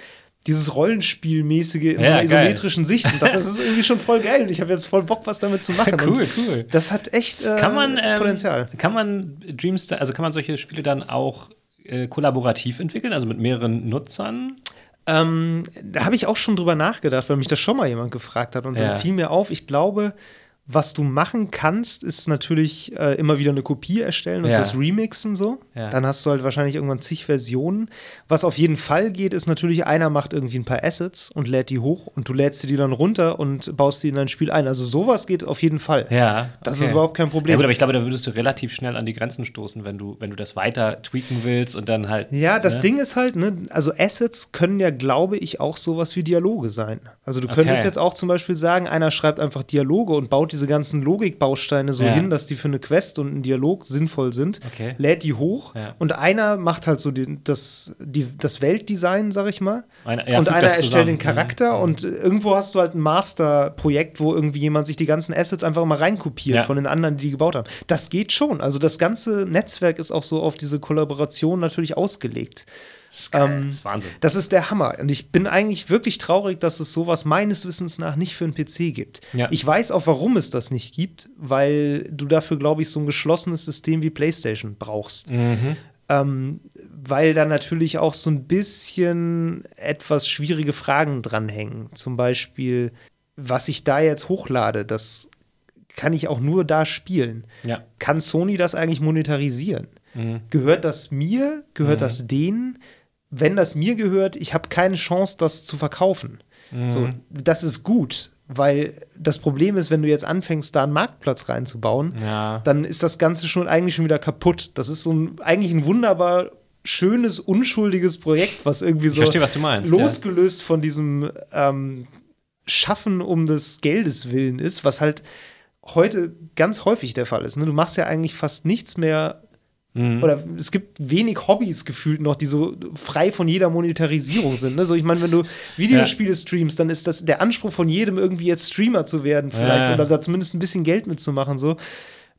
[SPEAKER 2] dieses Rollenspielmäßige in so
[SPEAKER 1] Ja,
[SPEAKER 2] einer
[SPEAKER 1] geil.
[SPEAKER 2] isometrischen Sicht und dachte, das ist irgendwie schon voll geil und ich habe jetzt voll Bock, was damit zu machen.
[SPEAKER 1] Cool,
[SPEAKER 2] und
[SPEAKER 1] cool.
[SPEAKER 2] Das hat echt äh,
[SPEAKER 1] Kann man, ähm,
[SPEAKER 2] Potenzial.
[SPEAKER 1] Kann man Dreams, also kann man solche Spiele dann auch äh, kollaborativ entwickeln, also mit mehreren Nutzern?
[SPEAKER 2] Ähm, da habe ich auch schon drüber nachgedacht, weil mich das schon mal jemand gefragt hat. Und
[SPEAKER 1] Ja.
[SPEAKER 2] dann fiel mir auf, ich glaube, Was du machen kannst, ist natürlich äh, immer wieder eine Kopie erstellen und
[SPEAKER 1] Ja.
[SPEAKER 2] das remixen so.
[SPEAKER 1] Ja.
[SPEAKER 2] Dann hast du halt wahrscheinlich irgendwann zig Versionen. Was auf jeden Fall geht, ist natürlich, einer macht irgendwie ein paar Assets und lädt die hoch und du lädst die dann runter und baust die in dein Spiel ein. Also sowas geht auf jeden Fall.
[SPEAKER 1] Ja.
[SPEAKER 2] Das ist überhaupt kein Problem.
[SPEAKER 1] Ja, gut, aber ich glaube, da würdest du relativ schnell an die Grenzen stoßen, wenn du, wenn du das weiter tweaken willst und dann halt.
[SPEAKER 2] Ja, das
[SPEAKER 1] ne?
[SPEAKER 2] Ding ist halt, ne, also Assets können ja, glaube ich, auch sowas wie Dialoge sein. Also du könntest
[SPEAKER 1] Okay.
[SPEAKER 2] jetzt auch zum Beispiel sagen, einer schreibt einfach Dialoge und baut diese ganzen Logikbausteine so
[SPEAKER 1] Ja.
[SPEAKER 2] hin, dass die für eine Quest und einen Dialog sinnvoll sind,
[SPEAKER 1] Okay.
[SPEAKER 2] lädt die hoch
[SPEAKER 1] Ja.
[SPEAKER 2] und einer macht halt so die, das, die, das Weltdesign, sag ich mal.
[SPEAKER 1] Einer- ja,
[SPEAKER 2] und einer erstellt
[SPEAKER 1] zusammen.
[SPEAKER 2] den Charakter
[SPEAKER 1] Mhm.
[SPEAKER 2] und irgendwo hast du halt ein Masterprojekt, wo irgendwie jemand sich die ganzen Assets einfach mal reinkopiert von den anderen, die die gebaut haben. Das geht schon. Also das ganze Netzwerk ist auch so auf diese Kollaboration natürlich ausgelegt.
[SPEAKER 1] Das ist, geil.
[SPEAKER 2] Ähm,
[SPEAKER 1] das ist Wahnsinn.
[SPEAKER 2] Das ist der Hammer. Und ich bin eigentlich wirklich traurig, dass es sowas meines Wissens nach nicht für einen PC gibt.
[SPEAKER 1] Ja.
[SPEAKER 2] Ich weiß auch, warum es das nicht gibt, weil du dafür, glaube ich, so ein geschlossenes System wie PlayStation brauchst.
[SPEAKER 1] Mhm.
[SPEAKER 2] Ähm, weil da natürlich auch so ein bisschen etwas schwierige Fragen dranhängen. Zum Beispiel, was ich da jetzt hochlade, das kann ich auch nur da spielen.
[SPEAKER 1] Ja.
[SPEAKER 2] Kann Sony das eigentlich monetarisieren? Gehört das mir? Gehört das denen? Wenn das mir gehört, ich habe keine Chance, das zu verkaufen. So, das ist gut, weil das Problem ist, wenn du jetzt anfängst, da einen Marktplatz reinzubauen,
[SPEAKER 1] Ja.
[SPEAKER 2] dann ist das Ganze schon eigentlich schon wieder kaputt. Das ist so ein, eigentlich ein wunderbar schönes, unschuldiges Projekt, was irgendwie so
[SPEAKER 1] verstehe, was meinst, ja.
[SPEAKER 2] losgelöst von diesem ähm, Schaffen um des Geldes willen ist, was halt heute ganz häufig der Fall ist. Ne? Du machst ja eigentlich fast nichts mehr.
[SPEAKER 1] Mhm.
[SPEAKER 2] Oder es gibt wenig Hobbys gefühlt noch, die so frei von jeder Monetarisierung sind. Ne? So, ich meine, wenn du Videospiele streamst, dann ist das der Anspruch von jedem, irgendwie jetzt Streamer zu werden, vielleicht,
[SPEAKER 1] Ja.
[SPEAKER 2] oder da zumindest ein bisschen Geld mitzumachen. So.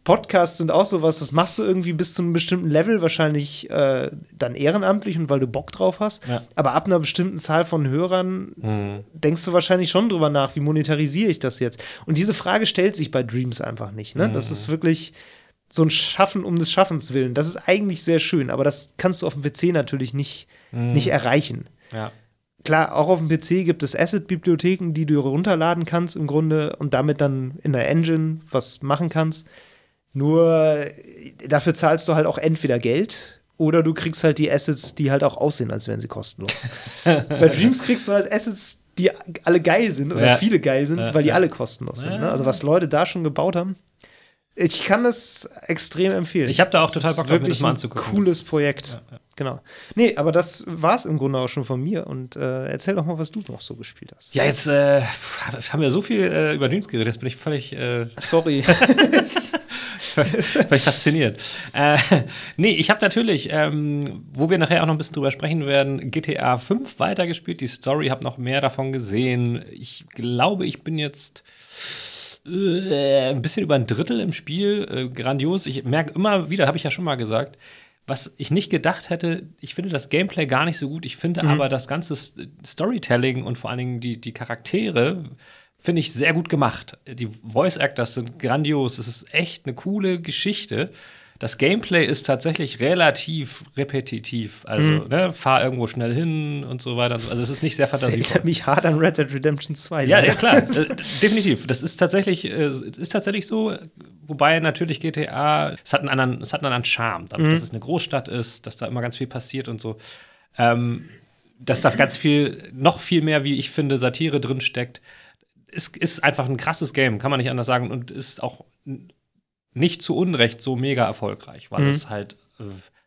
[SPEAKER 2] Podcasts sind auch sowas, das machst du irgendwie bis zu einem bestimmten Level wahrscheinlich äh, dann ehrenamtlich und weil du Bock drauf hast.
[SPEAKER 1] Ja.
[SPEAKER 2] Aber ab einer bestimmten Zahl von Hörern
[SPEAKER 1] Mhm.
[SPEAKER 2] denkst du wahrscheinlich schon drüber nach, wie monetarisiere ich das jetzt? Und diese Frage stellt sich bei Dreams einfach nicht. Ne?
[SPEAKER 1] Mhm.
[SPEAKER 2] Das ist wirklich so ein Schaffen um des Schaffens willen. Das ist eigentlich sehr schön, aber das kannst du auf dem PC natürlich nicht,
[SPEAKER 1] Mhm.
[SPEAKER 2] nicht erreichen.
[SPEAKER 1] Ja.
[SPEAKER 2] Klar, auch auf dem PC gibt es Asset-Bibliotheken, die du runterladen kannst im Grunde und damit dann in der Engine was machen kannst. Nur dafür zahlst du halt auch entweder Geld oder du kriegst halt die Assets, die halt auch aussehen, als wären sie kostenlos. Bei Dreams kriegst du halt Assets, die alle geil sind oder
[SPEAKER 1] Ja.
[SPEAKER 2] viele geil sind,
[SPEAKER 1] Ja,
[SPEAKER 2] weil die alle kostenlos sind. Ne? Also was Leute da schon gebaut haben. Ich kann das extrem empfehlen.
[SPEAKER 1] Ich habe da auch
[SPEAKER 2] Das
[SPEAKER 1] total Bock
[SPEAKER 2] wirklich
[SPEAKER 1] das mal
[SPEAKER 2] ein
[SPEAKER 1] anzugucken.
[SPEAKER 2] Cooles
[SPEAKER 1] Das ist-
[SPEAKER 2] Projekt.
[SPEAKER 1] Ja, ja.
[SPEAKER 2] Genau. Nee, aber das war es im Grunde auch schon von mir. Und äh, erzähl doch mal, was du noch so gespielt hast.
[SPEAKER 1] Ja, jetzt äh, haben wir so viel äh, über Dreams geredet, jetzt bin ich völlig, äh,
[SPEAKER 2] Sorry.
[SPEAKER 1] völlig fasziniert. Äh, nee, ich habe natürlich, ähm, wo wir nachher auch noch ein bisschen drüber sprechen werden, GTA 5 weitergespielt, die Story, habe noch mehr davon gesehen. Ich glaube, ich bin jetzt ein bisschen über ein Drittel im Spiel. Äh, grandios. Ich merke immer wieder, habe ich ja schon mal gesagt, was ich nicht gedacht hätte, ich finde das Gameplay gar nicht so gut. Ich finde aber das ganze Storytelling und vor allen Dingen die, die Charaktere finde ich sehr gut gemacht. Die Voice Actors sind grandios. Es ist echt eine coole Geschichte. Das Gameplay ist tatsächlich relativ repetitiv. Also, ne, fahr irgendwo schnell hin und so weiter. und so. Also, es ist nicht sehr
[SPEAKER 2] Das
[SPEAKER 1] fantasievoll.
[SPEAKER 2] erinnert mich hart an Red Dead Redemption 2.
[SPEAKER 1] Ja,
[SPEAKER 2] leider.
[SPEAKER 1] ja klar, äh, definitiv. Das ist tatsächlich, äh, ist tatsächlich so, wobei natürlich GTA, es hat einen anderen, es hat einen anderen Charme, dadurch, dass es eine Großstadt ist, dass da immer ganz viel passiert und so. Ähm, dass da ganz viel, noch viel mehr, wie ich finde, Satire drin steckt. Es ist einfach ein krasses Game, kann man nicht anders sagen, und ist auch nicht zu Unrecht so mega erfolgreich, weil es halt äh,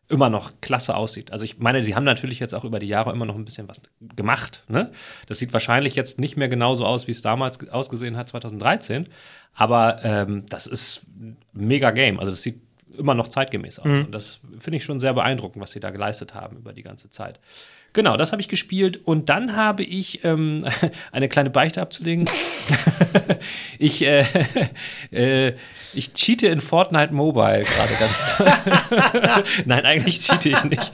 [SPEAKER 1] immer noch klasse aussieht. Also ich meine, sie haben natürlich jetzt auch über die Jahre immer noch ein bisschen was gemacht. Ne? Das sieht wahrscheinlich jetzt nicht mehr genauso aus, wie es damals ge- ausgesehen hat, 2013. Aber ähm, das ist mega Game. Also das sieht immer noch zeitgemäß aus. Und das finde ich schon sehr beeindruckend, was sie da geleistet haben über die ganze Zeit. Genau, das habe ich gespielt. Und dann habe ich ähm, eine kleine Beichte abzulegen. ich, äh, äh, ich cheate in Fortnite Mobile gerade ganz. Nein, eigentlich cheate ich nicht.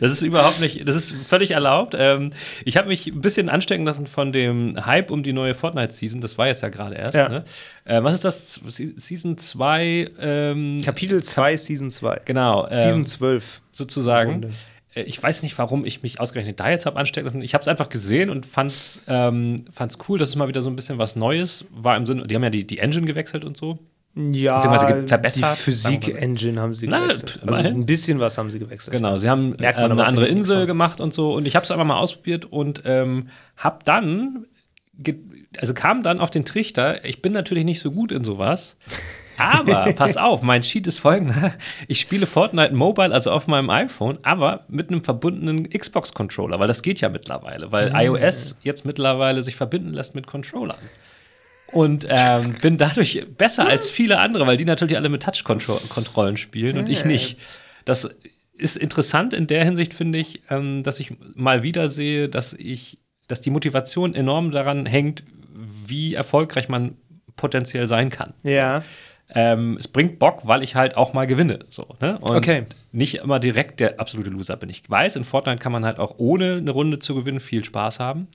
[SPEAKER 1] Das ist überhaupt nicht, das ist völlig erlaubt. Ähm, ich habe mich ein bisschen anstecken lassen von dem Hype um die neue Fortnite-Season. Das war jetzt ja gerade erst.
[SPEAKER 2] Ja.
[SPEAKER 1] Ne? Äh, was ist das? Se- Season 2? Ähm,
[SPEAKER 2] Kapitel 2, Season 2.
[SPEAKER 1] genau. ähm,
[SPEAKER 2] Season 12.
[SPEAKER 1] sozusagen. Äh, ich weiß nicht, warum ich mich ausgerechnet da jetzt habe anstecken lassen. Ich habe es einfach gesehen und fand es ähm, cool, dass es mal wieder so ein bisschen was Neues war im Sinne, die haben ja die, die Engine gewechselt und so.
[SPEAKER 2] Ja,
[SPEAKER 1] verbessert,
[SPEAKER 2] die Physik-Engine haben sie
[SPEAKER 1] Na,
[SPEAKER 2] gewechselt. Also
[SPEAKER 1] immerhin.
[SPEAKER 2] ein bisschen was haben sie gewechselt.
[SPEAKER 1] Genau, sie haben
[SPEAKER 2] aber,
[SPEAKER 1] eine andere Insel gemacht und so. Und ich habe es einfach mal ausprobiert und ähm, habe dann, also kam dann auf den Trichter, ich bin natürlich nicht so gut in sowas. Aber pass auf, mein Cheat ist folgender. Ich spiele Fortnite Mobile, also auf meinem iPhone, aber mit einem verbundenen Xbox-Controller, weil das geht ja mittlerweile, weil
[SPEAKER 2] Ah.
[SPEAKER 1] iOS jetzt mittlerweile sich verbinden lässt mit Controllern. Und ähm, bin dadurch besser als viele andere, weil die natürlich alle mit Touch-Kontrollen spielen und ich nicht. Das ist interessant in der Hinsicht, finde ich, ähm, dass ich mal wieder sehe, dass ich, dass die Motivation enorm daran hängt, wie erfolgreich man potenziell sein kann.
[SPEAKER 2] Ja.
[SPEAKER 1] Ähm, es bringt Bock, weil ich halt auch mal gewinne. So, ne? Und
[SPEAKER 2] Okay.
[SPEAKER 1] nicht immer direkt der absolute Loser bin. Ich weiß, in Fortnite kann man halt auch ohne eine Runde zu gewinnen viel Spaß haben.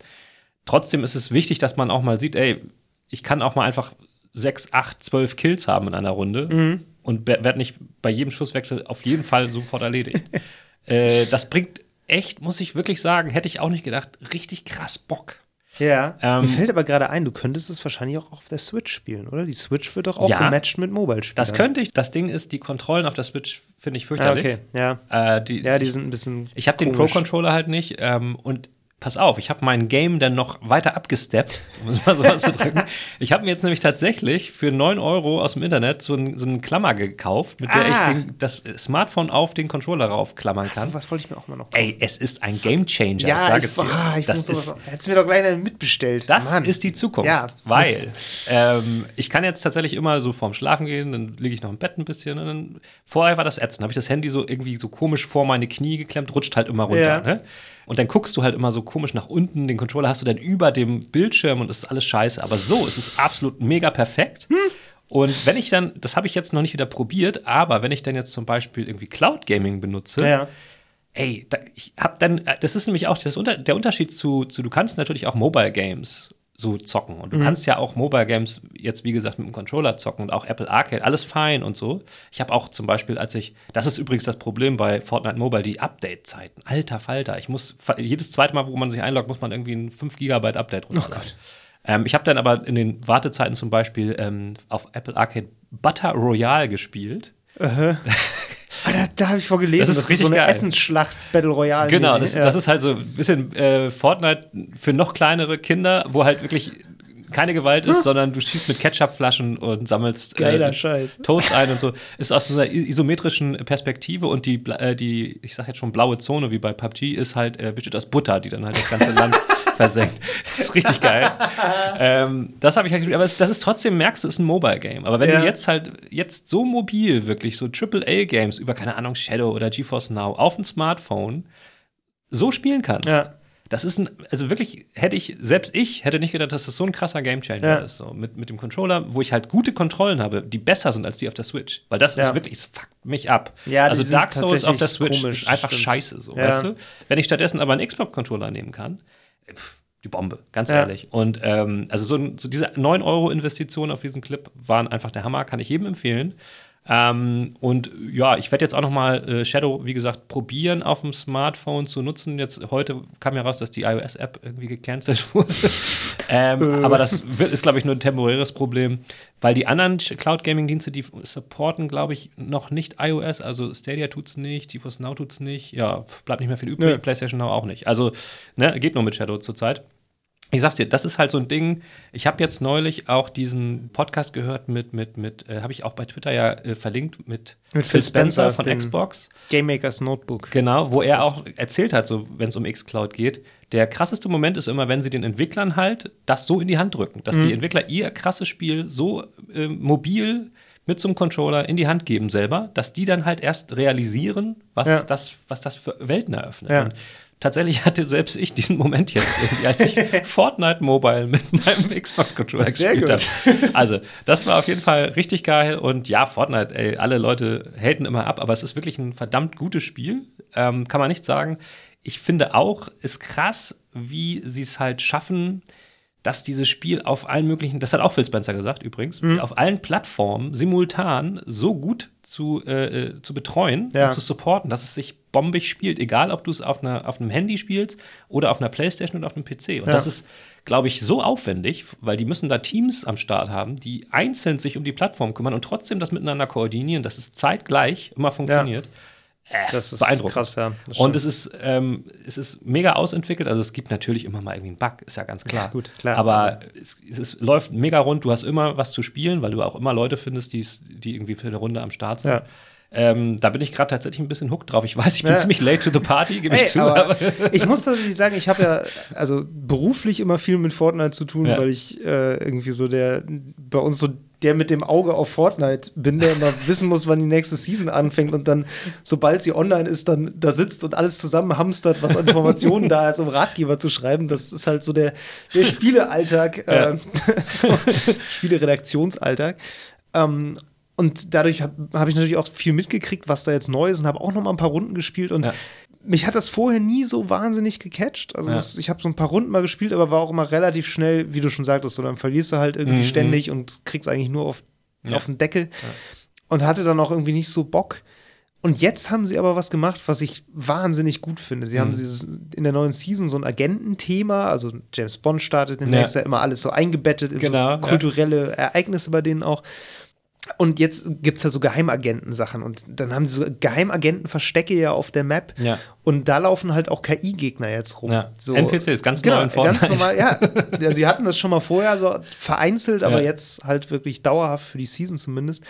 [SPEAKER 1] Trotzdem ist es wichtig, dass man auch mal sieht, ey, ich kann auch mal einfach sechs, acht, zwölf Kills haben in einer Runde und werde nicht bei jedem Schusswechsel auf jeden Fall sofort erledigt. äh, das bringt echt, muss ich wirklich sagen, hätte ich auch nicht gedacht, richtig krass Bock.
[SPEAKER 2] Ja.
[SPEAKER 1] Ähm,
[SPEAKER 2] Mir fällt aber gerade ein, du könntest es wahrscheinlich auch auf der Switch spielen, oder? Die Switch wird doch auch
[SPEAKER 1] Ja.
[SPEAKER 2] gematcht mit Mobile-Spielern.
[SPEAKER 1] Das könnte ich. Das Ding ist, die Kontrollen auf der Switch finde ich
[SPEAKER 2] Ah,
[SPEAKER 1] fürchterlich.
[SPEAKER 2] okay, ja.
[SPEAKER 1] Äh, die,
[SPEAKER 2] Ja, die sind ein bisschen.
[SPEAKER 1] Ich habe den. Pro-Controller halt nicht. Ähm, und pass auf, ich habe mein Game dann noch weiter abgesteppt, um es mal so auszudrücken. Ich habe mir jetzt nämlich tatsächlich für 9 Euro aus dem Internet so, ein, so eine Klammer gekauft, mit der
[SPEAKER 2] Ah.
[SPEAKER 1] ich den, das Smartphone auf den Controller raufklammern kann.
[SPEAKER 2] So, was wollte ich mir auch mal noch
[SPEAKER 1] Ey, es ist ein Game Changer,
[SPEAKER 2] Ja,
[SPEAKER 1] ich sage
[SPEAKER 2] ich,
[SPEAKER 1] es dir.
[SPEAKER 2] ah, ich
[SPEAKER 1] das ist,
[SPEAKER 2] hättest du mir doch gleich mitbestellt.
[SPEAKER 1] das
[SPEAKER 2] Mann.
[SPEAKER 1] ist die Zukunft.
[SPEAKER 2] Ja,
[SPEAKER 1] weil ähm, ich kann jetzt tatsächlich immer so vorm Schlafen gehen, dann liege ich noch im Bett ein bisschen. Und dann, vorher war das ätzend. habe ich das Handy so irgendwie so komisch vor meine Knie geklemmt, rutscht halt immer runter.
[SPEAKER 2] Ja.
[SPEAKER 1] Ne? Und dann guckst du halt immer so komisch nach unten. Den Controller hast du dann über dem Bildschirm und es ist alles scheiße. Aber so ist es absolut mega perfekt.
[SPEAKER 2] Hm.
[SPEAKER 1] Und wenn ich dann, das habe ich jetzt noch nicht wieder probiert, aber wenn ich dann jetzt zum Beispiel irgendwie Cloud Gaming benutze,
[SPEAKER 2] Ja.
[SPEAKER 1] Ey, da, ich hab dann, äh, das ist nämlich auch das der Unterschied zu, zu, du kannst natürlich auch Mobile Games so zocken und du kannst ja auch Mobile Games jetzt, wie gesagt, mit dem Controller zocken und auch Apple Arcade, alles fein und so. Ich habe auch zum Beispiel, als ich, das ist übrigens das Problem bei Fortnite Mobile, die Update-Zeiten. Alter Falter, ich muss, jedes zweite Mal, wo man sich einloggt, muss man irgendwie ein 5 Gigabyte Update runterladen. Ähm, ich habe dann aber in den Wartezeiten zum Beispiel ähm, auf Apple Arcade Butter Royale gespielt.
[SPEAKER 2] Ah, da da habe ich vorgelesen,
[SPEAKER 1] Das ist
[SPEAKER 2] das
[SPEAKER 1] richtig
[SPEAKER 2] so eine
[SPEAKER 1] geil.
[SPEAKER 2] Essensschlacht Battle Royale.
[SPEAKER 1] Genau, das, das ist halt so ein bisschen äh, Fortnite für noch kleinere Kinder, wo halt wirklich keine Gewalt ist, sondern du schießt mit Ketchupflaschen und sammelst
[SPEAKER 2] Geiler
[SPEAKER 1] äh,
[SPEAKER 2] Scheiß.
[SPEAKER 1] Toast ein und so. Ist aus so einer isometrischen Perspektive und die, äh, die ich sag jetzt schon blaue Zone wie bei PUBG ist halt, äh, besteht aus Butter, die dann halt das ganze Land versenkt. Das ist richtig geil. ähm, das habe ich halt gespielt, aber es, das ist trotzdem, merkst du, ist ein Mobile-Game. Aber wenn
[SPEAKER 2] Ja.
[SPEAKER 1] du jetzt halt, jetzt so mobil wirklich, so AAA-Games über, keine Ahnung, Shadow oder GeForce Now auf dem Smartphone so spielen kannst,
[SPEAKER 2] Ja.
[SPEAKER 1] das ist ein, also wirklich, hätte ich, selbst ich hätte nicht gedacht, dass das so ein krasser Gamechanger
[SPEAKER 2] Ja.
[SPEAKER 1] ist. So, mit, mit dem Controller, wo ich halt gute Kontrollen habe, die besser sind als die auf der Switch. Weil das
[SPEAKER 2] Ja.
[SPEAKER 1] ist wirklich, es fuckt mich ab.
[SPEAKER 2] Ja,
[SPEAKER 1] also Dark Souls auf der Switch
[SPEAKER 2] komisch,
[SPEAKER 1] ist einfach
[SPEAKER 2] stimmt.
[SPEAKER 1] scheiße, so, weißt du? Wenn ich stattdessen aber einen Xbox-Controller nehmen kann, pff, die Bombe, ganz
[SPEAKER 2] Ja.
[SPEAKER 1] ehrlich. Und ähm, also so, so diese 9 Euro Investitionen auf diesen Clip waren einfach der Hammer, kann ich jedem empfehlen. Ähm, und ja, ich werde jetzt auch noch mal äh, Shadow, wie gesagt, probieren auf dem Smartphone zu nutzen. Jetzt heute kam ja raus, dass die iOS-App irgendwie gecancelt wurde. Ähm, aber das ist, glaube ich, nur ein temporäres Problem, weil die anderen Cloud-Gaming-Dienste, die supporten, glaube ich, noch nicht iOS. Also Stadia tut's nicht, GeForce Now tut's nicht. Ja, bleibt nicht mehr viel übrig.
[SPEAKER 2] Nö.
[SPEAKER 1] PlayStation Now auch nicht. Also ne, geht nur mit Shadow zurzeit. Ich sag's dir, das ist halt so ein Ding. Ich habe jetzt neulich auch diesen Podcast gehört mit, mit, mit, äh, habe ich auch bei Twitter ja äh, verlinkt, mit,
[SPEAKER 2] Mit Phil Spencer,
[SPEAKER 1] von
[SPEAKER 2] den-
[SPEAKER 1] Xbox.
[SPEAKER 2] Game Makers Notebook.
[SPEAKER 1] Genau, wo er auch erzählt hat, so wenn es um Xcloud geht. Der krasseste Moment ist immer, wenn sie den Entwicklern halt das so in die Hand drücken, dass
[SPEAKER 2] Mhm.
[SPEAKER 1] die Entwickler ihr krasses Spiel so äh, mobil mit zum Controller in die Hand geben selber, dass die dann halt erst realisieren, was,
[SPEAKER 2] Ja.
[SPEAKER 1] das, was das für Welten eröffnet.
[SPEAKER 2] Ja.
[SPEAKER 1] Tatsächlich hatte selbst ich diesen Moment jetzt als ich Fortnite Mobile mit meinem Xbox-Controller gespielt habe. Also, das war auf jeden Fall richtig geil. Und ja, Fortnite, ey, alle Leute haten immer ab, aber es ist wirklich ein verdammt gutes Spiel. Ähm, kann man nicht sagen. Ich finde auch, ist krass, wie sie es halt schaffen, dass dieses Spiel auf allen möglichen, das hat auch Phil Spencer gesagt übrigens,
[SPEAKER 2] Mhm.
[SPEAKER 1] auf allen Plattformen simultan so gut zu, äh, äh, zu betreuen
[SPEAKER 2] Ja.
[SPEAKER 1] und zu supporten, dass es sich bombig spielt, egal ob du es auf, einer, auf einem Handy spielst oder auf einer Playstation oder auf einem PC. Und
[SPEAKER 2] Ja.
[SPEAKER 1] das ist, glaube ich, so aufwendig, weil die müssen da Teams am Start haben, die einzeln sich um die Plattform kümmern und trotzdem das miteinander koordinieren, dass es zeitgleich immer funktioniert. Äh,
[SPEAKER 2] Das ist
[SPEAKER 1] beeindruckend.
[SPEAKER 2] krass, ja.
[SPEAKER 1] Und es ist, ähm, es ist mega ausentwickelt. Also es gibt natürlich immer mal irgendwie einen Bug, ist ja ganz klar.
[SPEAKER 2] Ja, gut, klar.
[SPEAKER 1] Aber es, es ist, läuft mega rund. Du hast immer was zu spielen, weil du auch immer Leute findest, die irgendwie für eine Runde am Start sind.
[SPEAKER 2] Ja.
[SPEAKER 1] Ähm, da bin ich gerade tatsächlich ein bisschen hooked drauf. Ich weiß, ich bin
[SPEAKER 2] Ja.
[SPEAKER 1] ziemlich late to the party, gebe ich
[SPEAKER 2] Ey,
[SPEAKER 1] zu.
[SPEAKER 2] aber- ich muss tatsächlich sagen, ich habe ja also beruflich immer viel mit Fortnite zu tun,
[SPEAKER 1] Ja.
[SPEAKER 2] weil ich äh, irgendwie so der bei uns so der mit dem Auge auf Fortnite bin, der immer wissen muss, wann die nächste Season anfängt und dann, sobald sie online ist, dann da sitzt und alles zusammen hamstert, was an Informationen da ist, um Ratgeber zu schreiben. Das ist halt so der, der Spielealltag, äh, so, Spieleredaktionsalltag. Ähm, und dadurch habe hab ich natürlich auch viel mitgekriegt, was da jetzt neu ist und habe auch noch mal ein paar Runden gespielt und
[SPEAKER 1] Ja.
[SPEAKER 2] Mich hat das vorher nie so wahnsinnig gecatcht. Also
[SPEAKER 1] Ja.
[SPEAKER 2] es, ich habe so ein paar Runden mal gespielt, aber war auch immer relativ schnell, wie du schon sagtest, so dann verlierst du halt irgendwie
[SPEAKER 1] Mhm.
[SPEAKER 2] ständig und kriegst eigentlich nur auf,
[SPEAKER 1] Ja.
[SPEAKER 2] auf den Deckel und hatte dann auch irgendwie nicht so Bock. Und jetzt haben sie aber was gemacht, was ich wahnsinnig gut finde. Sie haben
[SPEAKER 1] Mhm.
[SPEAKER 2] dieses, in der neuen Season so ein Agententhema, also James Bond startet demnächst ja, immer alles so eingebettet in
[SPEAKER 1] Genau, ja.
[SPEAKER 2] so kulturelle Ereignisse bei denen auch. Und jetzt gibt es halt so Geheimagentensachen und dann haben sie so Geheimagentenverstecke ja auf der Map
[SPEAKER 1] Ja.
[SPEAKER 2] und da laufen halt auch KI-Gegner jetzt rum.
[SPEAKER 1] Ja.
[SPEAKER 2] So,
[SPEAKER 1] NPCs, ganz
[SPEAKER 2] genau,
[SPEAKER 1] neu in Fortnite.
[SPEAKER 2] ganz normal, ja. ja. Sie hatten das schon mal vorher so vereinzelt, aber jetzt halt wirklich dauerhaft für die Season zumindest.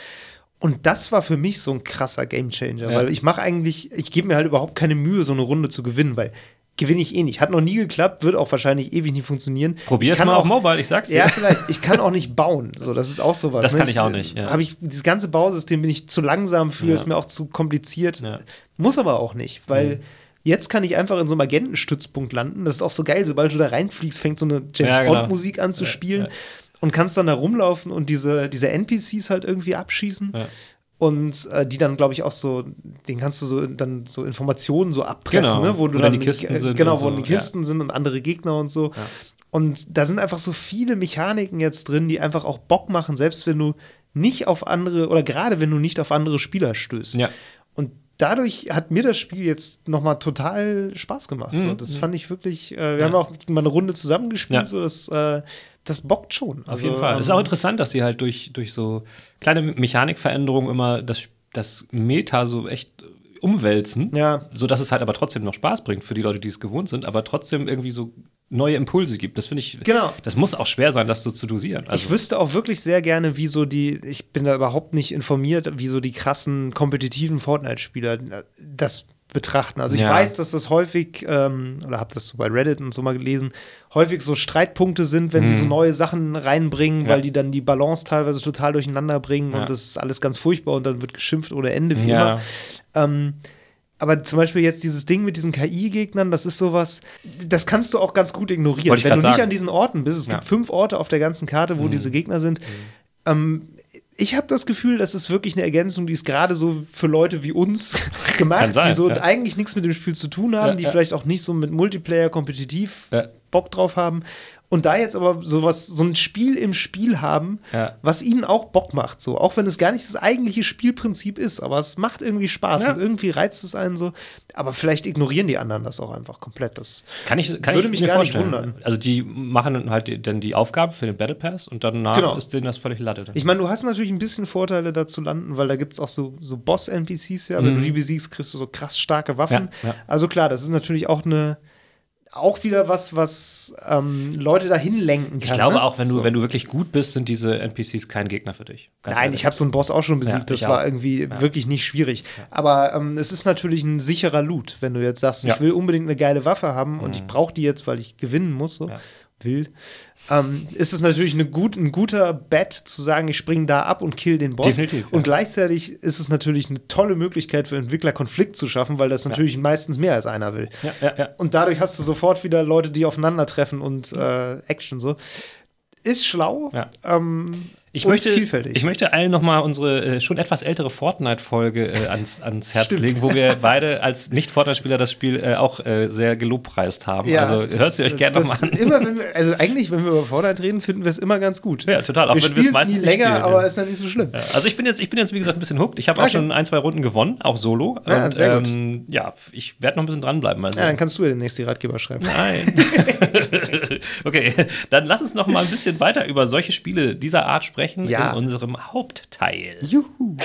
[SPEAKER 2] Und das war für mich so ein krasser Gamechanger, weil ich mache eigentlich, ich gebe mir halt überhaupt keine Mühe, so eine Runde zu gewinnen, weil gewinne ich eh nicht. Hat noch nie geklappt, wird auch wahrscheinlich ewig nicht funktionieren.
[SPEAKER 1] Probier es mal
[SPEAKER 2] auch,
[SPEAKER 1] auf Mobile, ich sag's dir.
[SPEAKER 2] Ja, vielleicht. Ich kann auch nicht bauen. So, das ist auch sowas.
[SPEAKER 1] Das
[SPEAKER 2] ne?
[SPEAKER 1] kann ich auch nicht, ja.
[SPEAKER 2] Habe ich dieses ganze Bausystem bin ich zu langsam für,
[SPEAKER 1] Ja.
[SPEAKER 2] ist mir auch zu kompliziert.
[SPEAKER 1] Ja.
[SPEAKER 2] Muss aber auch nicht, weil jetzt kann ich einfach in so einem Agentenstützpunkt landen. Das ist auch so geil, sobald du da reinfliegst, fängt so eine James
[SPEAKER 1] Ja, genau.
[SPEAKER 2] Bond Musik an zu spielen und kannst dann da rumlaufen und diese, diese NPCs halt irgendwie abschießen.
[SPEAKER 1] Ja.
[SPEAKER 2] Und äh, die dann, glaube ich, auch so, den kannst du so dann so Informationen so abpressen,
[SPEAKER 1] Genau.
[SPEAKER 2] ne? wo du
[SPEAKER 1] Wo
[SPEAKER 2] dann
[SPEAKER 1] dann die Kisten
[SPEAKER 2] äh,
[SPEAKER 1] sind
[SPEAKER 2] Genau, wo
[SPEAKER 1] so,
[SPEAKER 2] die
[SPEAKER 1] ja.
[SPEAKER 2] Kisten sind und andere Gegner und so. Und da sind einfach so viele Mechaniken jetzt drin, die einfach auch Bock machen, selbst wenn du nicht auf andere oder gerade wenn du nicht auf andere Spieler stößt.
[SPEAKER 1] Ja.
[SPEAKER 2] Und dadurch hat mir das Spiel jetzt noch mal total Spaß gemacht. so.
[SPEAKER 1] Mhm.
[SPEAKER 2] Das fand ich wirklich. Äh, wir
[SPEAKER 1] Ja.
[SPEAKER 2] haben auch mal eine Runde zusammengespielt,
[SPEAKER 1] Ja.
[SPEAKER 2] so das, äh, das bockt schon.
[SPEAKER 1] Auf jeden Fall.
[SPEAKER 2] ähm,
[SPEAKER 1] Es ist auch interessant, dass sie halt durch, durch so kleine Mechanikveränderungen immer das, das Meta so echt umwälzen,
[SPEAKER 2] Ja.
[SPEAKER 1] sodass es halt aber trotzdem noch Spaß bringt für die Leute, die es gewohnt sind, aber trotzdem irgendwie so neue Impulse gibt. Das finde ich,
[SPEAKER 2] Genau.
[SPEAKER 1] das muss auch schwer sein, das so zu dosieren.
[SPEAKER 2] ich
[SPEAKER 1] Also,
[SPEAKER 2] wüsste auch wirklich sehr gerne, wie so die, ich bin da überhaupt nicht informiert, wie so die krassen kompetitiven Fortnite-Spieler das betrachten. Also ich
[SPEAKER 1] Ja.
[SPEAKER 2] weiß, dass das häufig, ähm, oder habe das so bei Reddit und so mal gelesen, häufig so Streitpunkte sind, wenn die so neue Sachen reinbringen,
[SPEAKER 1] Mhm. Ja.
[SPEAKER 2] weil die dann die Balance teilweise total durcheinander bringen
[SPEAKER 1] Ja.
[SPEAKER 2] und das ist alles ganz furchtbar und dann wird geschimpft ohne Ende, wie immer. Ähm, aber zum Beispiel jetzt dieses Ding mit diesen KI-Gegnern, das ist sowas, das kannst du auch ganz gut ignorieren. Wenn du nicht
[SPEAKER 1] sagen.
[SPEAKER 2] an diesen Orten bist, es.
[SPEAKER 1] Mhm.
[SPEAKER 2] gibt fünf Orte auf der ganzen Karte, wo diese Gegner sind. Ähm, ich habe das Gefühl, das ist wirklich eine Ergänzung, die ist gerade so für Leute wie uns gemacht,
[SPEAKER 1] sein,
[SPEAKER 2] die so
[SPEAKER 1] ja.
[SPEAKER 2] eigentlich nichts mit dem Spiel zu tun haben,
[SPEAKER 1] Ja,
[SPEAKER 2] die
[SPEAKER 1] ja.
[SPEAKER 2] vielleicht auch nicht so mit Multiplayer kompetitiv. Bock drauf haben. Und da jetzt aber sowas, so ein Spiel im Spiel haben,
[SPEAKER 1] Ja.
[SPEAKER 2] was ihnen auch Bock macht, so. Auch wenn es gar nicht das eigentliche Spielprinzip ist, aber es macht irgendwie Spaß
[SPEAKER 1] Ja.
[SPEAKER 2] und irgendwie reizt es einen so. Aber vielleicht ignorieren die anderen das auch einfach komplett. Das
[SPEAKER 1] kann ich, kann
[SPEAKER 2] würde
[SPEAKER 1] ich
[SPEAKER 2] mich
[SPEAKER 1] mir
[SPEAKER 2] gar nicht
[SPEAKER 1] vorstellen.
[SPEAKER 2] wundern.
[SPEAKER 1] Also die machen halt die- dann die Aufgabe für den Battle Pass und danach
[SPEAKER 2] Genau.
[SPEAKER 1] ist denen das völlig Latte. dann.
[SPEAKER 2] Ich meine, du hast natürlich ein bisschen Vorteile da zu landen, weil da gibt es auch so, so Boss-NPCs, ja. Wenn du die besiegst, kriegst du so krass starke Waffen.
[SPEAKER 1] Mhm. Ja, ja.
[SPEAKER 2] Also klar, das ist natürlich auch eine auch wieder was, was ähm, Leute dahin lenken kann.
[SPEAKER 1] ich glaube
[SPEAKER 2] ne?
[SPEAKER 1] auch, wenn du,
[SPEAKER 2] So.
[SPEAKER 1] wenn du wirklich gut bist, sind diese NPCs kein Gegner für dich. Ganz
[SPEAKER 2] Nein,
[SPEAKER 1] ehrlich.
[SPEAKER 2] ich habe so einen Boss auch schon besiegt.
[SPEAKER 1] Ja,
[SPEAKER 2] das war
[SPEAKER 1] auch.
[SPEAKER 2] irgendwie wirklich nicht schwierig. Aber ähm, es ist natürlich ein sicherer Loot, wenn du jetzt sagst,
[SPEAKER 1] Ja.
[SPEAKER 2] ich will unbedingt eine geile Waffe haben und ich brauche die jetzt, weil ich gewinnen muss. So.
[SPEAKER 1] Ja.
[SPEAKER 2] Will. Ähm, ist es natürlich eine gut, ein guter Bet zu sagen, ich springe da ab und kill den Boss.
[SPEAKER 1] Definitiv, ja.
[SPEAKER 2] Und gleichzeitig ist es natürlich eine tolle Möglichkeit für Entwickler, Konflikt zu schaffen, weil das natürlich meistens mehr als einer will.
[SPEAKER 1] Ja, ja, ja.
[SPEAKER 2] Und dadurch hast du sofort wieder Leute, die aufeinandertreffen und äh, Action so. Ist schlau.
[SPEAKER 1] Ja.
[SPEAKER 2] Ähm,
[SPEAKER 1] Ich
[SPEAKER 2] und
[SPEAKER 1] möchte,
[SPEAKER 2] vielfältig.
[SPEAKER 1] ich möchte allen nochmal unsere äh, schon etwas ältere Fortnite-Folge äh, ans, ans Herz
[SPEAKER 2] Stimmt.
[SPEAKER 1] legen, wo wir beide als Nicht-Fortnite-Spieler das Spiel äh, auch äh, sehr gelobpreist haben. also hört sie euch gerne nochmal an.
[SPEAKER 2] Immer, wir, also eigentlich, wenn wir über Fortnite reden, finden wir es immer ganz gut.
[SPEAKER 1] Ja, total, auch
[SPEAKER 2] wir
[SPEAKER 1] wenn wir es meistens
[SPEAKER 2] nie
[SPEAKER 1] nicht
[SPEAKER 2] länger,
[SPEAKER 1] spielen,
[SPEAKER 2] aber
[SPEAKER 1] ja.
[SPEAKER 2] ist ja nicht so schlimm.
[SPEAKER 1] Ja, Also ich bin jetzt, ich bin jetzt wie gesagt ein bisschen hooked. Ich habe auch
[SPEAKER 2] Okay.
[SPEAKER 1] schon ein, zwei Runden gewonnen, auch solo.
[SPEAKER 2] Ja,
[SPEAKER 1] und,
[SPEAKER 2] sehr gut.
[SPEAKER 1] Ähm, ja, ich werde noch ein bisschen dranbleiben. Also.
[SPEAKER 2] Ja, dann kannst du ja demnächst die Ratgeber schreiben.
[SPEAKER 1] Nein. okay, dann lass uns noch mal ein bisschen weiter über solche Spiele dieser Art sprechen
[SPEAKER 2] Ja.
[SPEAKER 1] in unserem Hauptteil.
[SPEAKER 2] Juhu.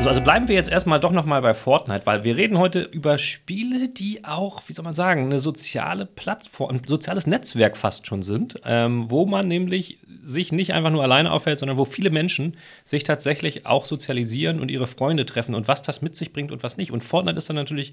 [SPEAKER 1] So, also bleiben wir jetzt erstmal doch noch mal bei Fortnite, weil wir reden heute über Spiele, die auch, wie soll man sagen, eine soziale Plattform, ein soziales Netzwerk fast schon sind, ähm, wo man nämlich sich nicht einfach nur alleine aufhält, sondern wo viele Menschen sich tatsächlich auch sozialisieren und ihre Freunde treffen und was das mit sich bringt und was nicht. Und Fortnite ist dann natürlich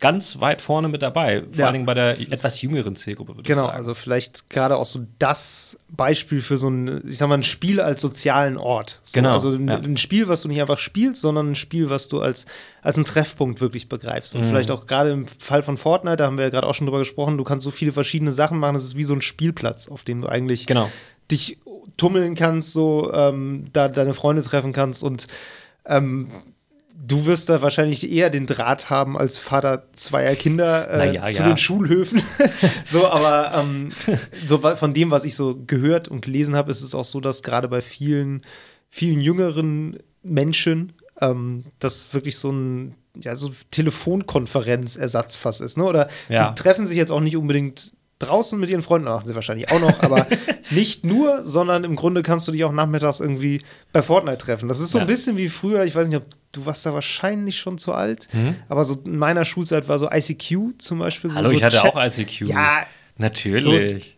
[SPEAKER 1] ganz weit vorne mit dabei, vor
[SPEAKER 2] Ja.
[SPEAKER 1] allen Dingen bei der etwas jüngeren Zielgruppe, würde
[SPEAKER 2] Genau,
[SPEAKER 1] ich sagen.
[SPEAKER 2] also vielleicht gerade auch so das Beispiel für so ein, ich sag mal, ein Spiel als sozialen Ort. So,
[SPEAKER 1] Genau,
[SPEAKER 2] Also ein,
[SPEAKER 1] ja.
[SPEAKER 2] ein Spiel, was du nicht einfach spielst, sondern ein Spiel, was du als, als einen Treffpunkt wirklich begreifst.
[SPEAKER 1] Mhm.
[SPEAKER 2] Und vielleicht auch gerade im Fall von Fortnite, da haben wir ja gerade auch schon drüber gesprochen, du kannst so viele verschiedene Sachen machen, das ist wie so ein Spielplatz, auf dem du eigentlich
[SPEAKER 1] Genau.
[SPEAKER 2] dich tummeln kannst, so ähm, da deine Freunde treffen kannst und ähm, du wirst da wahrscheinlich eher den Draht haben als Vater zweier Kinder äh,
[SPEAKER 1] Naja,
[SPEAKER 2] zu
[SPEAKER 1] ja.
[SPEAKER 2] den Schulhöfen. so, aber ähm, so von dem, was ich so gehört und gelesen habe, ist es auch so, dass gerade bei vielen, vielen jüngeren Menschen ähm, das wirklich so ein ja, so Telefonkonferenz-Ersatz fast ist, ne? Oder
[SPEAKER 1] Ja.
[SPEAKER 2] die treffen sich jetzt auch nicht unbedingt draußen mit ihren Freunden, machen sie wahrscheinlich auch noch, aber nicht nur, sondern im Grunde kannst du dich auch nachmittags irgendwie bei Fortnite treffen. Das ist so
[SPEAKER 1] Ja.
[SPEAKER 2] ein bisschen wie früher, ich weiß nicht, ob du warst da wahrscheinlich schon zu alt, aber so in meiner Schulzeit war so ICQ zum Beispiel. So,
[SPEAKER 1] Hallo,
[SPEAKER 2] so
[SPEAKER 1] ich hatte
[SPEAKER 2] Chat-
[SPEAKER 1] auch ICQ.
[SPEAKER 2] Ja,
[SPEAKER 1] Natürlich.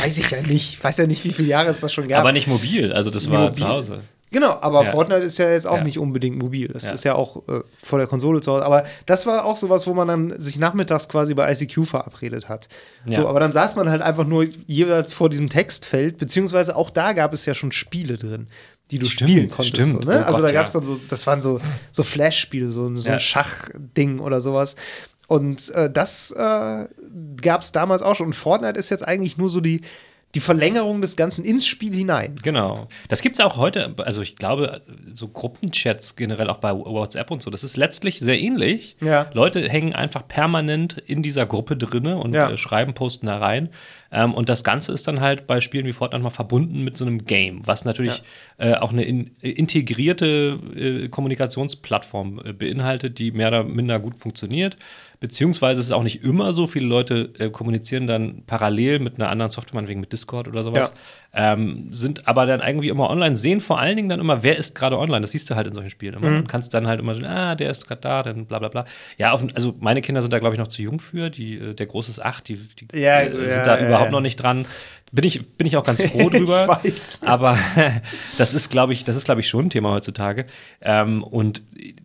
[SPEAKER 2] weiß ich ja nicht. Weiß ja nicht, wie viele Jahre es das schon gab.
[SPEAKER 1] Aber nicht mobil, also das
[SPEAKER 2] Nee,
[SPEAKER 1] war
[SPEAKER 2] mobil.
[SPEAKER 1] zu Hause.
[SPEAKER 2] Genau, aber
[SPEAKER 1] Ja.
[SPEAKER 2] Fortnite ist ja jetzt auch
[SPEAKER 1] Ja.
[SPEAKER 2] nicht unbedingt mobil. Das
[SPEAKER 1] Ja.
[SPEAKER 2] ist ja auch äh, vor der Konsole zu Hause. Aber das war auch sowas, wo man dann sich nachmittags quasi bei ICQ verabredet hat.
[SPEAKER 1] Ja.
[SPEAKER 2] So, aber dann saß man halt einfach nur jeweils vor diesem Textfeld, beziehungsweise auch da gab es ja schon Spiele drin, die du
[SPEAKER 1] Stimmt,
[SPEAKER 2] spielen konntest.
[SPEAKER 1] stimmt.
[SPEAKER 2] So, ne?
[SPEAKER 1] Oh
[SPEAKER 2] also
[SPEAKER 1] Gott,
[SPEAKER 2] da gab es
[SPEAKER 1] ja.
[SPEAKER 2] dann so, das waren so, so Flash-Spiele, so, so
[SPEAKER 1] Ja.
[SPEAKER 2] ein Schachding oder sowas. Und äh, das äh, gab es damals auch schon. Und Fortnite ist jetzt eigentlich nur so die, die Verlängerung des Ganzen ins Spiel hinein.
[SPEAKER 1] Genau. Das gibt es auch heute, also ich glaube, so Gruppenchats generell auch bei WhatsApp und so, das ist letztlich sehr ähnlich.
[SPEAKER 2] Ja.
[SPEAKER 1] Leute hängen einfach permanent in dieser Gruppe drinne und
[SPEAKER 2] Ja.
[SPEAKER 1] äh, schreiben, posten da rein. Ähm, und das Ganze ist dann halt bei Spielen wie Fortnite mal verbunden mit so einem Game, was natürlich äh, auch eine in, integrierte äh, Kommunikationsplattform äh, beinhaltet, die mehr oder minder gut funktioniert. Beziehungsweise ist es auch nicht immer so, viele Leute äh, kommunizieren dann parallel mit einer anderen Software, meinetwegen mit Discord oder sowas. Ähm, sind aber dann irgendwie immer online, sehen vor allen Dingen dann immer, wer ist gerade online. Das siehst du halt in solchen Spielen immer. Und kannst dann halt immer so, ah, der ist gerade da, dann bla bla bla. Ja, auf, also meine Kinder sind da, glaube ich, noch zu jung für. Die, äh, der Große ist acht, die, die
[SPEAKER 2] Ja,
[SPEAKER 1] äh, sind
[SPEAKER 2] ja,
[SPEAKER 1] da
[SPEAKER 2] ja,
[SPEAKER 1] überhaupt noch nicht dran. Bin ich, bin ich auch ganz froh drüber.
[SPEAKER 2] Ich weiß.
[SPEAKER 1] Aber das ist, glaube ich, das ist, glaube ich, schon ein Thema heutzutage. Ähm, und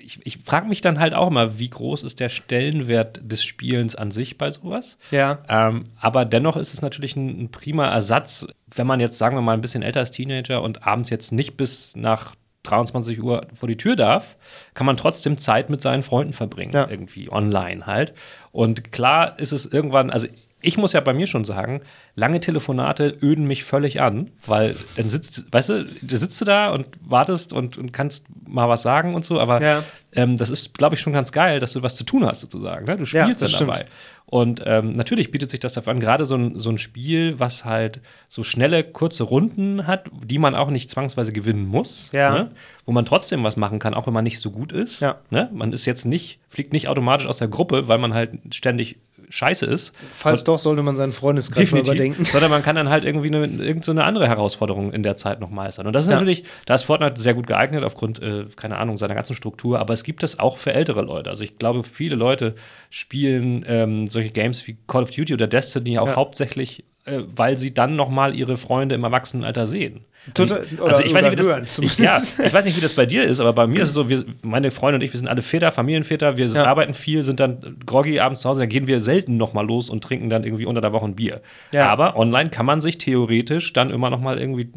[SPEAKER 1] ich, ich frage mich dann halt auch immer, wie groß ist der Stellenwert des Spielens an sich bei sowas?
[SPEAKER 2] Ja.
[SPEAKER 1] Ähm, aber dennoch ist es natürlich ein, ein prima Ersatz, wenn man jetzt, sagen wir mal, ein bisschen älter als Teenager und abends jetzt nicht bis nach 23 Uhr vor die Tür darf, kann man trotzdem Zeit mit seinen Freunden verbringen,
[SPEAKER 2] Ja.
[SPEAKER 1] irgendwie online halt. Und klar ist es irgendwann, also ich muss ja bei mir schon sagen, lange Telefonate öden mich völlig an, weil dann sitzt, weißt du, du sitzt du da und wartest und, und kannst mal was sagen und so, aber
[SPEAKER 2] Ja.
[SPEAKER 1] ähm, das ist, glaube ich, schon ganz geil, dass du was zu tun hast sozusagen. Ne? Du
[SPEAKER 2] Ja,
[SPEAKER 1] spielst
[SPEAKER 2] das
[SPEAKER 1] dann
[SPEAKER 2] stimmt.
[SPEAKER 1] dabei. Und ähm, natürlich bietet sich das dafür an, gerade so ein, so ein Spiel, was halt so schnelle, kurze Runden hat, die man auch nicht zwangsweise gewinnen muss,
[SPEAKER 2] Ja.
[SPEAKER 1] ne? wo man trotzdem was machen kann, auch wenn man nicht so gut ist.
[SPEAKER 2] Ja.
[SPEAKER 1] Ne? Man ist jetzt nicht, fliegt nicht automatisch aus der Gruppe, weil man halt ständig scheiße ist.
[SPEAKER 2] Falls doch, sollte man seinen Freundeskreis mal überdenken.
[SPEAKER 1] Sondern man kann dann halt irgendwie eine, irgendeine so eine andere Herausforderung in der Zeit noch meistern. Und das ist
[SPEAKER 2] Ja.
[SPEAKER 1] natürlich, da ist Fortnite sehr gut geeignet aufgrund, äh, keine Ahnung, seiner ganzen Struktur. Aber es gibt es auch für ältere Leute. Also ich glaube, viele Leute spielen ähm, solche Games wie Call of Duty oder Destiny auch
[SPEAKER 2] Ja.
[SPEAKER 1] hauptsächlich, äh, weil sie dann noch mal ihre Freunde im Erwachsenenalter sehen.
[SPEAKER 2] Total-
[SPEAKER 1] also
[SPEAKER 2] oder-
[SPEAKER 1] ich weiß nicht, wie
[SPEAKER 2] hören
[SPEAKER 1] das, ich, ja, ich weiß nicht, wie das bei dir ist, aber bei mir ist es so, wir, meine Freunde und ich, wir sind alle Väter, Familienväter, wir
[SPEAKER 2] Ja.
[SPEAKER 1] arbeiten viel, sind dann groggy abends zu Hause, dann gehen wir selten noch mal los und trinken dann irgendwie unter der Woche ein Bier.
[SPEAKER 2] Ja.
[SPEAKER 1] Aber online kann man sich theoretisch dann immer noch mal irgendwie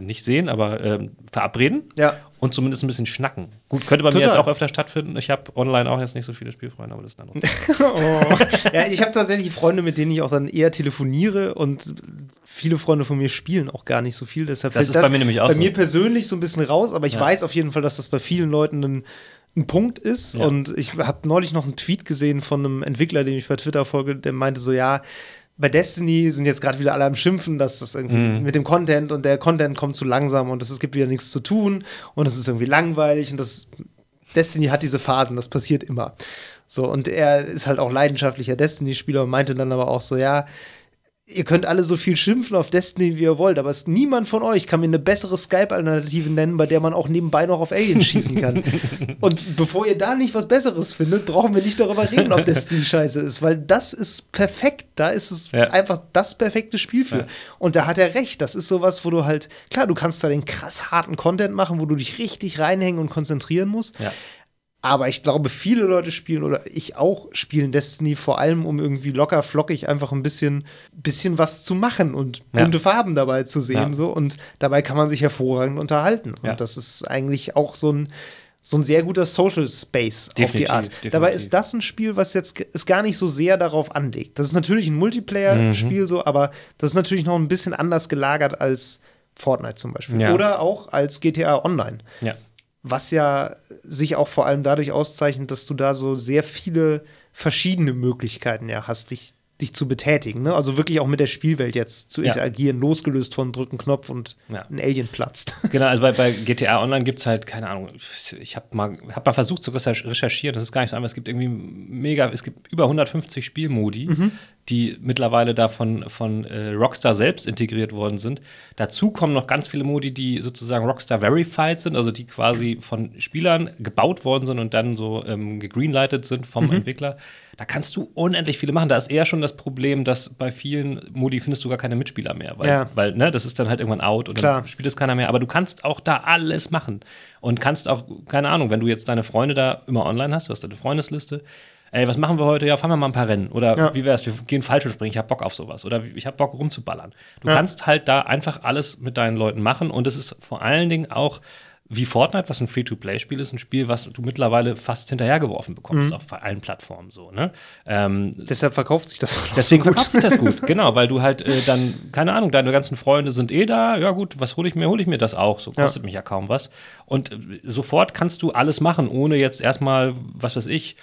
[SPEAKER 1] nicht sehen, aber ähm, verabreden
[SPEAKER 2] Ja.
[SPEAKER 1] Und zumindest ein bisschen schnacken. Gut, könnte bei
[SPEAKER 2] Total.
[SPEAKER 1] mir jetzt auch öfter stattfinden. Ich habe online auch jetzt nicht so viele Spielfreunde, aber das ist ein anderes.
[SPEAKER 2] oh. Ja, ich habe tatsächlich Freunde, mit denen ich auch dann eher telefoniere und viele Freunde von mir spielen auch gar nicht so viel. Deshalb
[SPEAKER 1] Das ist bei mir nämlich auch
[SPEAKER 2] bei
[SPEAKER 1] so.
[SPEAKER 2] mir persönlich so ein bisschen raus, aber ich
[SPEAKER 1] Ja.
[SPEAKER 2] weiß auf jeden Fall, dass das bei vielen Leuten ein, ein Punkt ist.
[SPEAKER 1] Ja.
[SPEAKER 2] Und ich habe neulich noch einen Tweet gesehen von einem Entwickler, den ich bei Twitter folge, der meinte so, ja, bei Destiny sind jetzt gerade wieder alle am Schimpfen, dass das irgendwie
[SPEAKER 1] Mhm.
[SPEAKER 2] mit dem Content und der Content kommt zu langsam und es, es gibt wieder nichts zu tun und es ist irgendwie langweilig und das Destiny hat diese Phasen, das passiert immer. So, und er ist halt auch leidenschaftlicher Destiny-Spieler und meinte dann aber auch so, ja, ihr könnt alle so viel schimpfen auf Destiny, wie ihr wollt, aber es, niemand von euch kann mir eine bessere Skype-Alternative nennen, bei der man auch nebenbei noch auf Aliens schießen kann. Und bevor ihr da nicht was Besseres findet, brauchen wir nicht darüber reden, ob Destiny scheiße ist, weil das ist perfekt. Da ist es
[SPEAKER 1] Ja.
[SPEAKER 2] einfach das perfekte Spiel für.
[SPEAKER 1] Ja.
[SPEAKER 2] Und da hat er recht. Das ist sowas, wo du halt, klar, du kannst da den krass harten Content machen, wo du dich richtig reinhängen und konzentrieren musst.
[SPEAKER 1] Ja.
[SPEAKER 2] Aber ich glaube, viele Leute spielen oder ich auch spielen Destiny vor allem, um irgendwie locker flockig einfach ein bisschen, bisschen was zu machen und
[SPEAKER 1] Ja.
[SPEAKER 2] bunte Farben dabei zu sehen.
[SPEAKER 1] Ja.
[SPEAKER 2] So. Und dabei kann man sich hervorragend unterhalten.
[SPEAKER 1] Ja.
[SPEAKER 2] Und das ist eigentlich auch so ein, so ein sehr guter Social Space auf die
[SPEAKER 1] Definitiv,
[SPEAKER 2] Art.
[SPEAKER 1] definitiv.
[SPEAKER 2] Dabei ist das ein Spiel, was jetzt es gar nicht so sehr darauf anlegt. Das ist natürlich ein Multiplayer-Spiel
[SPEAKER 1] Mhm.
[SPEAKER 2] so, aber das ist natürlich noch ein bisschen anders gelagert als Fortnite zum Beispiel.
[SPEAKER 1] Ja.
[SPEAKER 2] Oder auch als GTA Online
[SPEAKER 1] Ja.
[SPEAKER 2] Was ja sich auch vor allem dadurch auszeichnet, dass du da so sehr viele verschiedene Möglichkeiten ja hast, dich, dich zu betätigen. Ne? Also wirklich auch mit der Spielwelt jetzt zu
[SPEAKER 1] Ja.
[SPEAKER 2] interagieren, losgelöst von drücken Knopf und
[SPEAKER 1] Ja.
[SPEAKER 2] ein Alien platzt.
[SPEAKER 1] Genau, also bei, bei GTA Online gibt es halt, keine Ahnung, ich habe mal, hab mal versucht zu recherch- recherchieren, das ist gar nicht so einfach. Es gibt irgendwie mega, es gibt über 150 Spielmodi, die mittlerweile da von, von äh, Rockstar selbst integriert worden sind. Dazu kommen noch ganz viele Modi, die sozusagen Rockstar Verified sind, also die quasi von Spielern gebaut worden sind und dann so ähm, gegreenlightet sind vom Entwickler. Da kannst du unendlich viele machen. Da ist eher schon das Problem, dass bei vielen Modi findest du gar keine Mitspieler mehr, weil,
[SPEAKER 2] Ja.
[SPEAKER 1] weil ne, das ist dann halt irgendwann out und
[SPEAKER 2] Klar.
[SPEAKER 1] dann spielt es keiner mehr. Aber du kannst auch da alles machen. Und kannst auch, keine Ahnung, wenn du jetzt deine Freunde da immer online hast, du hast deine Freundesliste, ey, was machen wir heute? Ja, fahren wir mal ein paar Rennen. Oder
[SPEAKER 2] Ja.
[SPEAKER 1] wie wär's? Wir gehen Fallschirmspringen, ich hab Bock auf sowas. Oder ich hab Bock rumzuballern. Du
[SPEAKER 2] Ja.
[SPEAKER 1] kannst halt da einfach alles mit deinen Leuten machen. Und es ist vor allen Dingen auch wie Fortnite, was ein Free-to-Play-Spiel ist, ein Spiel, was du mittlerweile fast hinterhergeworfen bekommst
[SPEAKER 2] Mhm.
[SPEAKER 1] auf allen Plattformen so, ne? Ähm,
[SPEAKER 2] Deshalb verkauft sich das auch
[SPEAKER 1] Deswegen
[SPEAKER 2] so gut.
[SPEAKER 1] verkauft sich das gut, genau, weil du halt äh, dann, keine Ahnung, deine ganzen Freunde sind eh da, ja gut, was hole ich mir, hole ich mir das auch, so kostet mich ja kaum was. Und äh, sofort kannst du alles machen, ohne jetzt erstmal, was weiß ich,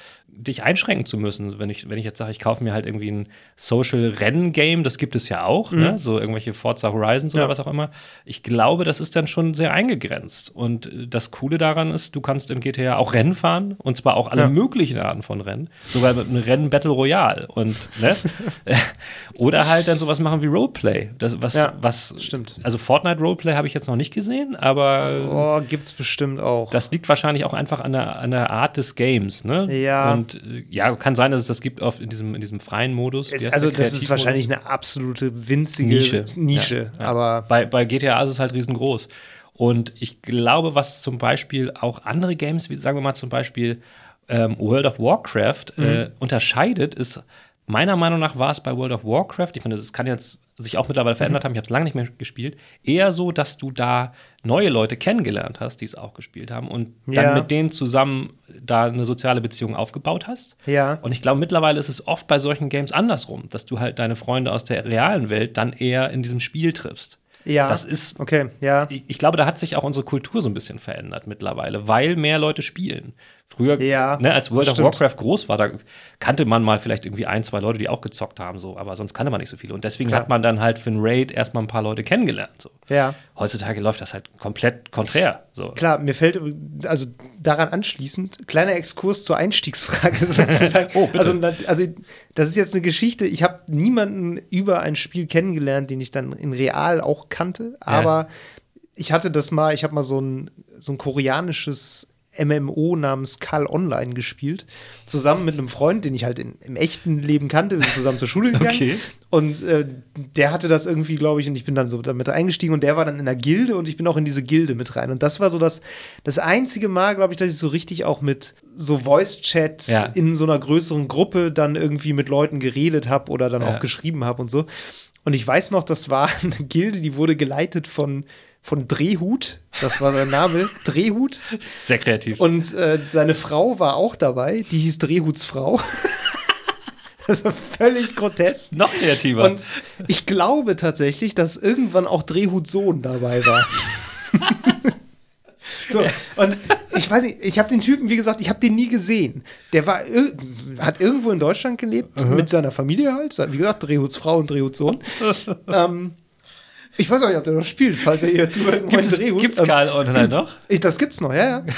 [SPEAKER 1] dich einschränken zu müssen. Wenn ich, wenn ich jetzt sage, ich kaufe mir halt irgendwie ein Social-Rennen-Game, das gibt es ja auch, ne? so irgendwelche Forza Horizons oder
[SPEAKER 2] Ja.
[SPEAKER 1] was auch immer. Ich glaube, das ist dann schon sehr eingegrenzt. Und äh, das Coole daran ist, du kannst in GTA auch Rennen fahren und zwar auch alle
[SPEAKER 2] Ja.
[SPEAKER 1] möglichen Arten von Rennen, sogar mit einem Rennen Battle Royale und ne? oder halt dann sowas machen wie Roleplay. Das, was,
[SPEAKER 2] Ja,
[SPEAKER 1] was
[SPEAKER 2] stimmt.
[SPEAKER 1] Also Fortnite Roleplay habe ich jetzt noch nicht gesehen, aber
[SPEAKER 2] Oh, gibt's bestimmt auch.
[SPEAKER 1] das liegt wahrscheinlich auch einfach an der, an der Art des Games, ne?
[SPEAKER 2] Ja.
[SPEAKER 1] Und äh, ja, kann sein, dass es das gibt auf, in, diesem, in diesem freien Modus. Heißt
[SPEAKER 2] also, das ist wahrscheinlich eine absolute winzige
[SPEAKER 1] Nische.
[SPEAKER 2] Nische
[SPEAKER 1] Ja, ja.
[SPEAKER 2] aber
[SPEAKER 1] bei, bei GTA ist es halt riesengroß. Und ich glaube, was zum Beispiel auch andere Games, wie sagen wir mal zum Beispiel ähm, World of Warcraft, äh,
[SPEAKER 2] Mhm.
[SPEAKER 1] unterscheidet, ist meiner Meinung nach war es bei World of Warcraft, ich meine, das kann jetzt sich auch mittlerweile verändert haben, ich habe es lange nicht mehr gespielt, eher so, dass du da neue Leute kennengelernt hast, die es auch gespielt haben und dann
[SPEAKER 2] Ja.
[SPEAKER 1] mit denen zusammen da eine soziale Beziehung aufgebaut hast.
[SPEAKER 2] Ja.
[SPEAKER 1] Und ich glaube, mittlerweile ist es oft bei solchen Games andersrum, dass du halt deine Freunde aus der realen Welt dann eher in diesem Spiel triffst.
[SPEAKER 2] ja.
[SPEAKER 1] Das ist,
[SPEAKER 2] okay, ja.
[SPEAKER 1] ich, ich glaube, da hat sich auch unsere Kultur so ein bisschen verändert mittlerweile, weil mehr Leute spielen. Früher,
[SPEAKER 2] Ja,
[SPEAKER 1] ne, als World of. Warcraft groß war, da kannte man mal vielleicht irgendwie ein, zwei Leute, die auch gezockt haben, so, aber sonst kannte man nicht so viele. Und deswegen
[SPEAKER 2] Klar.
[SPEAKER 1] hat man dann halt für einen Raid erstmal ein paar Leute kennengelernt. So.
[SPEAKER 2] Ja.
[SPEAKER 1] Heutzutage läuft das halt komplett konträr. So.
[SPEAKER 2] Klar, mir fällt also daran anschließend kleiner Exkurs zur Einstiegsfrage sozusagen.
[SPEAKER 1] Oh, bitte.
[SPEAKER 2] Also, also das ist jetzt eine Geschichte. Ich habe niemanden über ein Spiel kennengelernt, den ich dann in real auch kannte, aber ich hatte das mal. Ich habe mal so ein so ein koreanisches MMO namens Kal Online gespielt, zusammen mit einem Freund, den ich halt in, im echten Leben kannte. Wir sind zusammen zur Schule gegangen.
[SPEAKER 1] Okay.
[SPEAKER 2] Und äh, der hatte das irgendwie, glaube ich, und ich bin dann so damit eingestiegen und der war dann in der Gilde und ich bin auch in diese Gilde mit rein. Und das war so das, das einzige Mal, glaube ich, dass ich so richtig auch mit so Voice-Chat
[SPEAKER 1] Ja.
[SPEAKER 2] in so einer größeren Gruppe dann irgendwie mit Leuten geredet habe oder dann
[SPEAKER 1] Ja.
[SPEAKER 2] auch geschrieben habe und so. Und ich weiß noch, das war eine Gilde, die wurde geleitet von von Drehhut. Das war sein Name, Drehhut.
[SPEAKER 1] Sehr kreativ.
[SPEAKER 2] Und äh, seine Frau war auch dabei, die hieß Drehhuts Frau. Das war völlig grotesk.
[SPEAKER 1] Noch kreativer.
[SPEAKER 2] Und ich glaube tatsächlich, dass irgendwann auch Drehhuts Sohn dabei war. So, und ich weiß nicht, ich habe den Typen, wie gesagt, ich habe den nie gesehen. Der war, hat irgendwo in Deutschland gelebt, mit seiner Familie halt. Wie gesagt, Drehhuts Frau und Drehhuts Sohn. ähm, ich weiß auch nicht, ob der noch spielt, falls er hier zuhört.
[SPEAKER 1] Gibt es gibt's
[SPEAKER 2] Ähm,
[SPEAKER 1] Karl online noch?
[SPEAKER 2] ich, das gibt's noch, ja, ja.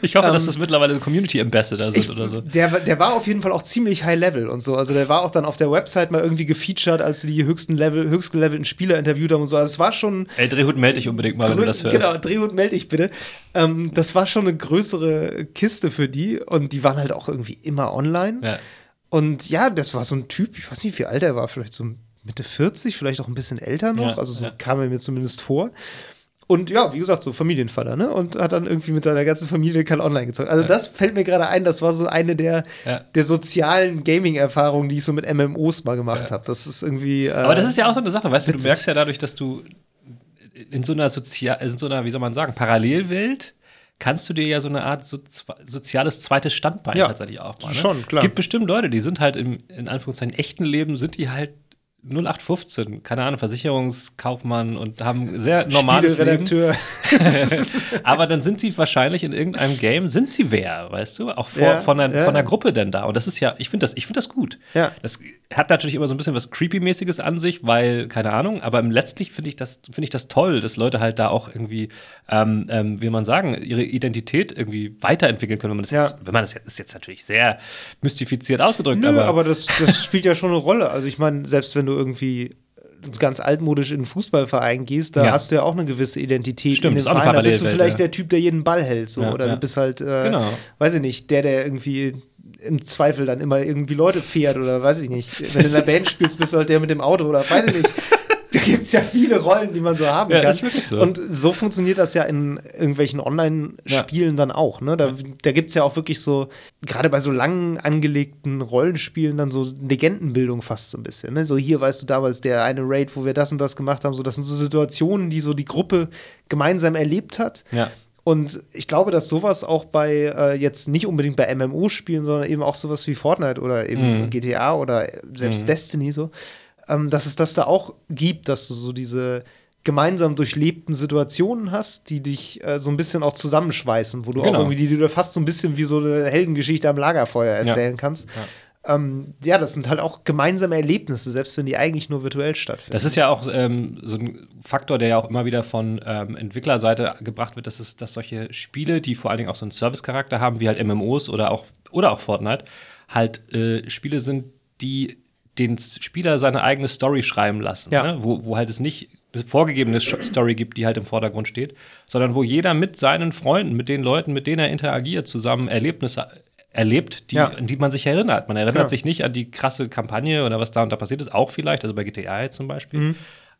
[SPEAKER 1] Ich hoffe, dass
[SPEAKER 2] ähm,
[SPEAKER 1] das mittlerweile Community Ambassador sind
[SPEAKER 2] Ich,
[SPEAKER 1] oder so.
[SPEAKER 2] der, war- der war auf jeden Fall auch ziemlich high level und so. Also der war auch dann auf der Website mal irgendwie gefeatured, als sie die höchsten Level, höchst gelevelten Spieler interviewt haben und so. Also es war schon.
[SPEAKER 1] Ey, Drehhut, melde dich unbedingt mal, wenn du das hörst.
[SPEAKER 2] Genau, Drehhut melde dich bitte. Ähm, das war schon eine größere Kiste für die und die waren halt auch irgendwie immer online.
[SPEAKER 1] Ja.
[SPEAKER 2] Und ja, das war so ein Typ, ich weiß nicht, wie alt er war, vielleicht so Mitte 40, vielleicht auch ein bisschen älter noch.
[SPEAKER 1] Ja,
[SPEAKER 2] also so
[SPEAKER 1] ja.
[SPEAKER 2] kam er mir zumindest vor. Und ja, wie gesagt, so Familienvater, ne? Und hat dann irgendwie mit seiner ganzen Familie kein Online gezogen. Also das fällt mir gerade ein, das war so eine der,
[SPEAKER 1] Ja.
[SPEAKER 2] der sozialen Gaming-Erfahrungen, die ich so mit MMOs mal gemacht habe. Das ist irgendwie. Äh,
[SPEAKER 1] Aber das ist ja auch so eine Sache, weißt du, du merkst ja dadurch, dass du in so einer sozial, in so einer, wie soll man sagen, Parallelwelt kannst du dir ja so eine Art so, soziales zweites Standbein
[SPEAKER 2] Ja,
[SPEAKER 1] tatsächlich aufbauen. Ne?
[SPEAKER 2] schon, klar.
[SPEAKER 1] Es gibt bestimmt Leute, die sind halt im, in Anführungszeichen, echten Leben, sind die halt 0815, keine Ahnung, Versicherungskaufmann und haben sehr normales Leben. Aber dann sind sie wahrscheinlich in irgendeinem Game, sind sie wer, weißt du? Auch vor,
[SPEAKER 2] Ja,
[SPEAKER 1] von, der,
[SPEAKER 2] ja.
[SPEAKER 1] von der Gruppe denn da. Und das ist ja, ich finde das, ich finde das gut.
[SPEAKER 2] Ja.
[SPEAKER 1] Das hat natürlich immer so ein bisschen was Creepy-mäßiges an sich, weil, keine Ahnung, aber letztlich finde ich das, finde ich das toll, dass Leute halt da auch irgendwie, ähm, ähm, wie man sagen, ihre Identität irgendwie weiterentwickeln können. Wenn man das jetzt, wenn man das jetzt, ist jetzt natürlich sehr mystifiziert ausgedrückt,
[SPEAKER 2] Nö,
[SPEAKER 1] aber,
[SPEAKER 2] aber, das, das spielt ja schon eine Rolle. Also ich meine, selbst wenn du irgendwie ganz altmodisch in einen Fußballverein gehst, da
[SPEAKER 1] Ja.
[SPEAKER 2] hast du ja auch eine gewisse Identität
[SPEAKER 1] Stimmt,
[SPEAKER 2] in dem Verein. Da bist du vielleicht
[SPEAKER 1] ja.
[SPEAKER 2] der Typ, der jeden Ball hält, so.
[SPEAKER 1] Ja,
[SPEAKER 2] oder du bist halt, äh,
[SPEAKER 1] Genau.
[SPEAKER 2] weiß ich nicht, der, der irgendwie im Zweifel dann immer irgendwie Leute fährt oder weiß ich nicht. Wenn du in der Band spielst, bist du halt der mit dem Auto oder weiß ich nicht. Da gibt es ja viele Rollen, die man so haben
[SPEAKER 1] Ja,
[SPEAKER 2] kann.
[SPEAKER 1] ist wirklich so.
[SPEAKER 2] Und so funktioniert das ja in irgendwelchen Online-Spielen dann auch. Ne? Da, da gibt es ja auch wirklich so, gerade bei so lang angelegten Rollenspielen, dann so Legendenbildung fast so ein bisschen. Ne? So hier, weißt du, damals der eine Raid, wo wir das und das gemacht haben, so das sind so Situationen, die so die Gruppe gemeinsam erlebt hat.
[SPEAKER 1] ja.
[SPEAKER 2] Und ich glaube, dass sowas auch bei äh, jetzt nicht unbedingt bei MMO-Spielen, sondern eben auch sowas wie Fortnite oder eben
[SPEAKER 1] Mhm.
[SPEAKER 2] GTA oder selbst Destiny so, ähm, dass es das da auch gibt, dass du so diese gemeinsam durchlebten Situationen hast, die dich äh, so ein bisschen auch zusammenschweißen, wo du
[SPEAKER 1] Genau.
[SPEAKER 2] auch irgendwie, die du fast so ein bisschen wie so eine Heldengeschichte am Lagerfeuer erzählen kannst. Ähm, ja, das sind halt auch gemeinsame Erlebnisse, selbst wenn die eigentlich nur virtuell stattfinden.
[SPEAKER 1] Das ist ja auch ähm, so ein Faktor, der ja auch immer wieder von ähm, Entwicklerseite gebracht wird, dass es, dass solche Spiele, die vor allen Dingen auch so einen Service-Charakter haben, wie halt MMOs oder auch, oder auch Fortnite, halt äh, Spiele sind, die den Spieler seine eigene Story schreiben lassen.
[SPEAKER 2] Ja.
[SPEAKER 1] Ne? Wo, wo halt es nicht eine vorgegebene Story gibt, die halt im Vordergrund steht, sondern wo jeder mit seinen Freunden, mit den Leuten, mit denen er interagiert, zusammen Erlebnisse erlebt, die,
[SPEAKER 2] Ja.
[SPEAKER 1] an die man sich erinnert. Man erinnert
[SPEAKER 2] Genau.
[SPEAKER 1] sich nicht an die krasse Kampagne oder was da und da passiert ist, auch vielleicht, also bei GTA zum Beispiel.
[SPEAKER 2] Mhm.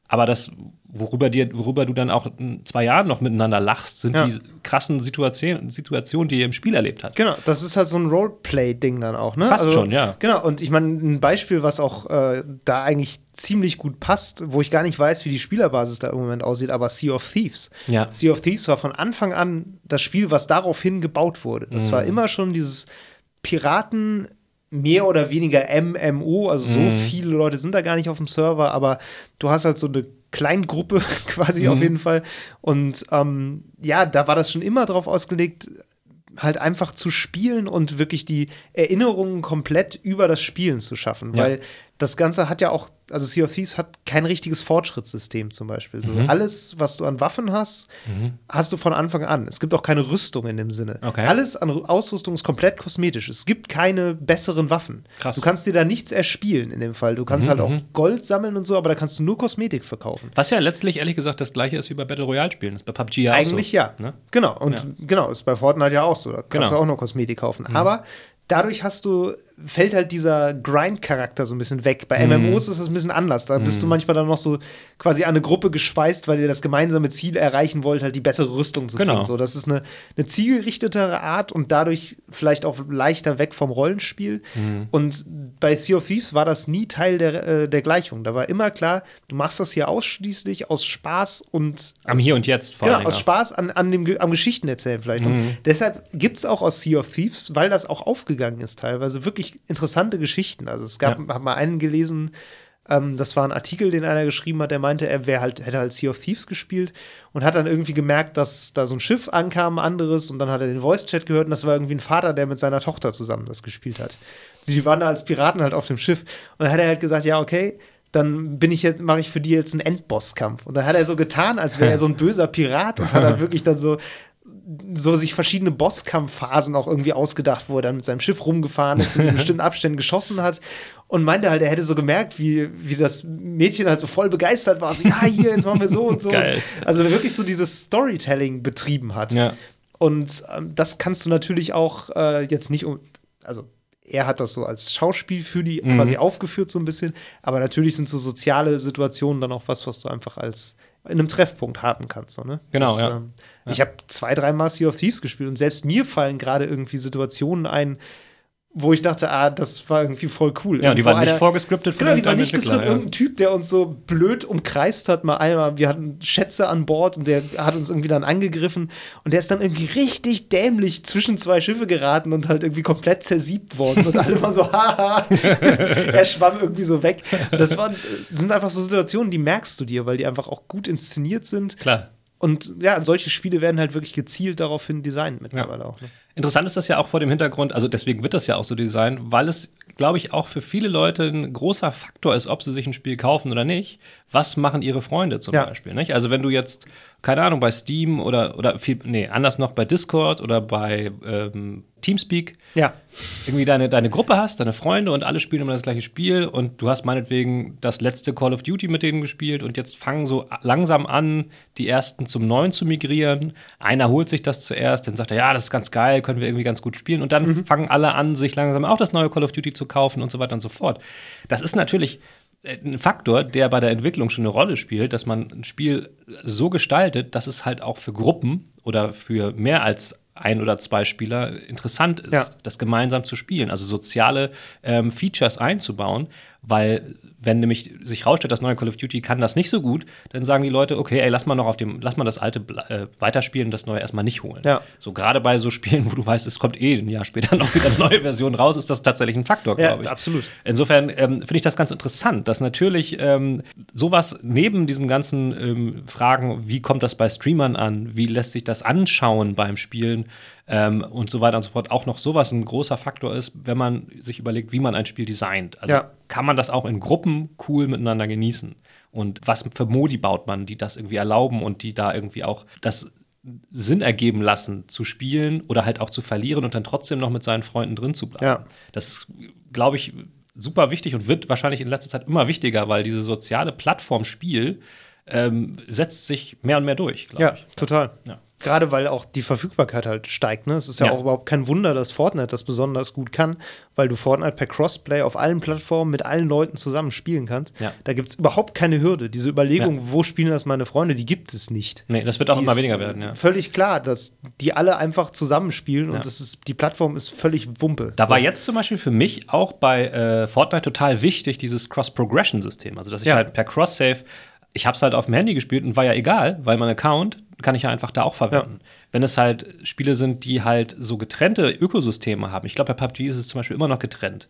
[SPEAKER 1] Aber das, worüber, dir, worüber du dann auch in zwei Jahren noch miteinander lachst, sind
[SPEAKER 2] Ja.
[SPEAKER 1] die krassen Situationen, Situationen, die ihr im Spiel erlebt habt.
[SPEAKER 2] Genau, das ist halt so ein Roleplay-Ding dann auch, ne?
[SPEAKER 1] Fast schon, ja.
[SPEAKER 2] Genau, und ich meine, ein Beispiel, was auch äh, da eigentlich ziemlich gut passt, wo ich gar nicht weiß, wie die Spielerbasis da im Moment aussieht, aber Sea of Thieves.
[SPEAKER 1] Ja.
[SPEAKER 2] Sea of Thieves war von Anfang an das Spiel, was daraufhin gebaut wurde. Das
[SPEAKER 1] Mhm.
[SPEAKER 2] war immer schon dieses Piraten mehr oder weniger MMO, also
[SPEAKER 1] Mhm.
[SPEAKER 2] so viele Leute sind da gar nicht auf dem Server, aber du hast halt so eine Kleingruppe quasi
[SPEAKER 1] Mhm.
[SPEAKER 2] auf jeden Fall. Und ähm, ja, da war das schon immer drauf ausgelegt, halt einfach zu spielen und wirklich die Erinnerungen komplett über das Spielen zu schaffen.
[SPEAKER 1] Ja.
[SPEAKER 2] Weil das Ganze hat ja auch, also Sea of Thieves hat kein richtiges Fortschrittssystem zum Beispiel. So
[SPEAKER 1] Mhm.
[SPEAKER 2] alles, was du an Waffen hast, hast du von Anfang an. Es gibt auch keine Rüstung in dem Sinne.
[SPEAKER 1] Okay.
[SPEAKER 2] Alles an Ausrüstung ist komplett kosmetisch. Es gibt keine besseren Waffen.
[SPEAKER 1] Krass.
[SPEAKER 2] Du kannst dir da nichts erspielen in dem Fall. Du kannst halt auch Gold sammeln und so, aber da kannst du nur Kosmetik verkaufen.
[SPEAKER 1] Was ja letztlich ehrlich gesagt das gleiche ist wie bei Battle Royale Spielen. Das ist bei PUBG ja auch
[SPEAKER 2] Eigentlich
[SPEAKER 1] so,
[SPEAKER 2] ja.
[SPEAKER 1] Ne?
[SPEAKER 2] Genau. Und genau, ist bei Fortnite ja auch so. Da kannst
[SPEAKER 1] Genau.
[SPEAKER 2] du auch nur Kosmetik kaufen. Aber dadurch hast du fällt halt dieser Grind-Charakter so ein bisschen weg. Bei
[SPEAKER 1] Mhm.
[SPEAKER 2] MMOs ist das ein bisschen anders. Da bist du manchmal dann noch so quasi an eine Gruppe geschweißt, weil ihr das gemeinsame Ziel erreichen wollt, halt die bessere Rüstung zu kriegen.
[SPEAKER 1] Genau.
[SPEAKER 2] So, das ist eine, eine zielgerichtetere Art und dadurch vielleicht auch leichter weg vom Rollenspiel.
[SPEAKER 1] Mhm.
[SPEAKER 2] Und bei Sea of Thieves war das nie Teil der, äh, der Gleichung. Da war immer klar, du machst das hier ausschließlich aus Spaß und
[SPEAKER 1] Am Hier und Jetzt vor
[SPEAKER 2] Genau,
[SPEAKER 1] allen
[SPEAKER 2] aus. Spaß an, an dem, am Geschichtenerzählen vielleicht. Und
[SPEAKER 1] Mhm.
[SPEAKER 2] deshalb gibt es auch aus Sea of Thieves, weil das auch aufgegangen ist teilweise, wirklich interessante Geschichten. Also es gab,
[SPEAKER 1] Ja.
[SPEAKER 2] hab mal einen gelesen, ähm, das war ein Artikel, den einer geschrieben hat, der meinte, er wär halt, hätte halt Sea of Thieves gespielt und hat dann irgendwie gemerkt, dass da so ein Schiff ankam, anderes, und dann hat er den Voice-Chat gehört und das war irgendwie ein Vater, der mit seiner Tochter zusammen das gespielt hat. Sie waren da als Piraten halt auf dem Schiff. Und dann hat er halt gesagt, ja, okay, dann bin ich jetzt, mache ich für die jetzt einen Endbosskampf. Und dann hat er so getan, als wäre er so ein böser Pirat und hat dann wirklich dann so, so sich verschiedene Bosskampfphasen auch irgendwie ausgedacht, wo er dann mit seinem Schiff rumgefahren ist und in bestimmten Abständen geschossen hat und meinte halt, er hätte so gemerkt, wie, wie das Mädchen halt so voll begeistert war, so, ja, hier, jetzt machen wir so und so.
[SPEAKER 1] Geil.
[SPEAKER 2] Also wirklich so dieses Storytelling betrieben hat.
[SPEAKER 1] Ja.
[SPEAKER 2] Und ähm, das kannst du natürlich auch äh, jetzt nicht um, also er hat das so als Schauspiel für die
[SPEAKER 1] Mhm.
[SPEAKER 2] quasi aufgeführt so ein bisschen, aber natürlich sind so soziale Situationen dann auch was, was du einfach als in einem Treffpunkt haben kannst. So, ne?
[SPEAKER 1] Genau,
[SPEAKER 2] das,
[SPEAKER 1] ja.
[SPEAKER 2] ähm, Ich habe zwei, dreimal Sea of Thieves gespielt und selbst mir fallen gerade irgendwie Situationen ein, wo ich dachte, ah, das war irgendwie voll cool.
[SPEAKER 1] Ja, die waren nicht
[SPEAKER 2] einer-
[SPEAKER 1] vorgescriptet von
[SPEAKER 2] Genau, die waren nicht gescriptet. Irgendein Typ, der uns so blöd umkreist hat, mal einmal. Wir hatten Schätze an Bord und der hat uns irgendwie dann angegriffen. Und der ist dann irgendwie richtig dämlich zwischen zwei Schiffe geraten und halt irgendwie komplett zersiebt worden. Und alle waren so, haha. er schwamm irgendwie so weg. Das waren, sind einfach so Situationen, die merkst du dir, weil die einfach auch gut inszeniert sind.
[SPEAKER 1] Klar.
[SPEAKER 2] Und ja, solche Spiele werden halt wirklich gezielt daraufhin designt mittlerweile auch. Ne?
[SPEAKER 1] Interessant ist das ja auch vor dem Hintergrund, also deswegen wird das ja auch so designt, weil es, glaube ich, auch für viele Leute ein großer Faktor ist, ob sie sich ein Spiel kaufen oder nicht. Was machen ihre Freunde zum
[SPEAKER 2] Ja.
[SPEAKER 1] Beispiel? Nicht? Also wenn du jetzt, keine Ahnung, bei Steam oder, oder viel, nee, anders noch bei Discord oder bei ähm, Teamspeak
[SPEAKER 2] Ja.
[SPEAKER 1] irgendwie deine, deine Gruppe hast, deine Freunde und alle spielen immer das gleiche Spiel und du hast meinetwegen das letzte Call of Duty mit denen gespielt und jetzt fangen so langsam an, die ersten zum neuen zu migrieren. Einer holt sich das zuerst, dann sagt er, ja, das ist ganz geil, können wir irgendwie ganz gut spielen und dann fangen alle an, sich langsam auch das neue Call of Duty zu kaufen und so weiter und so fort. Das ist natürlich äh, ein Faktor, der bei der Entwicklung schon eine Rolle spielt, dass man ein Spiel so gestaltet, dass es halt auch für Gruppen oder für mehr als ein oder zwei Spieler interessant ist,
[SPEAKER 2] Ja.
[SPEAKER 1] das gemeinsam zu spielen, also soziale ähm, Features einzubauen, weil wenn nämlich sich rausstellt, das neue Call of Duty kann das nicht so gut, dann sagen die Leute, okay, ey, lass mal noch auf dem, lass mal das alte äh, weiterspielen, das neue erstmal nicht holen.
[SPEAKER 2] Ja.
[SPEAKER 1] So gerade bei so Spielen, wo du weißt, es kommt eh ein Jahr später noch wieder eine neue Version raus, ist das tatsächlich ein Faktor,
[SPEAKER 2] Ja,
[SPEAKER 1] glaube ich.
[SPEAKER 2] absolut.
[SPEAKER 1] Insofern ähm, finde ich das ganz interessant, dass natürlich ähm, sowas neben diesen ganzen ähm, Fragen, wie kommt das bei Streamern an, wie lässt sich das anschauen beim Spielen ähm, und so weiter und so fort, auch noch sowas ein großer Faktor ist, wenn man sich überlegt, wie man ein Spiel designt. Also
[SPEAKER 2] Ja.
[SPEAKER 1] kann man das auch in Gruppen cool miteinander genießen? Und was für Modi baut man, die das irgendwie erlauben und die da irgendwie auch das Sinn ergeben lassen, zu spielen oder halt auch zu verlieren und dann trotzdem noch mit seinen Freunden drin zu bleiben.
[SPEAKER 2] Ja.
[SPEAKER 1] Das ist, glaube ich, super wichtig und wird wahrscheinlich in letzter Zeit immer wichtiger, weil diese soziale Plattform Spiel ähm, setzt sich mehr und mehr durch, glaube
[SPEAKER 2] Ja,
[SPEAKER 1] ich.
[SPEAKER 2] total.
[SPEAKER 1] Ja.
[SPEAKER 2] Gerade weil auch die Verfügbarkeit halt steigt. Ne? Es ist ja,
[SPEAKER 1] Ja.
[SPEAKER 2] auch überhaupt kein Wunder, dass Fortnite das besonders gut kann, weil du Fortnite per Crossplay auf allen Plattformen mit allen Leuten zusammen spielen kannst.
[SPEAKER 1] Ja.
[SPEAKER 2] Da gibt es überhaupt keine Hürde. Diese Überlegung, wo spielen das meine Freunde, die gibt es nicht.
[SPEAKER 1] Nee, das wird auch
[SPEAKER 2] Die
[SPEAKER 1] immer weniger werden, ja.
[SPEAKER 2] Völlig klar, dass die alle einfach zusammenspielen
[SPEAKER 1] Ja.
[SPEAKER 2] und das ist, die Plattform ist völlig Wumpe.
[SPEAKER 1] Da war jetzt zum Beispiel für mich auch bei äh, Fortnite total wichtig, dieses Cross-Progression-System. Also, dass ich
[SPEAKER 2] Ja.
[SPEAKER 1] halt per Cross-Save, ich habe es halt auf dem Handy gespielt und war ja egal, weil mein Account kann ich ja einfach da auch verwenden. Wenn es halt Spiele sind, die halt so getrennte Ökosysteme haben, ich glaube, bei PUBG ist es zum Beispiel immer noch getrennt,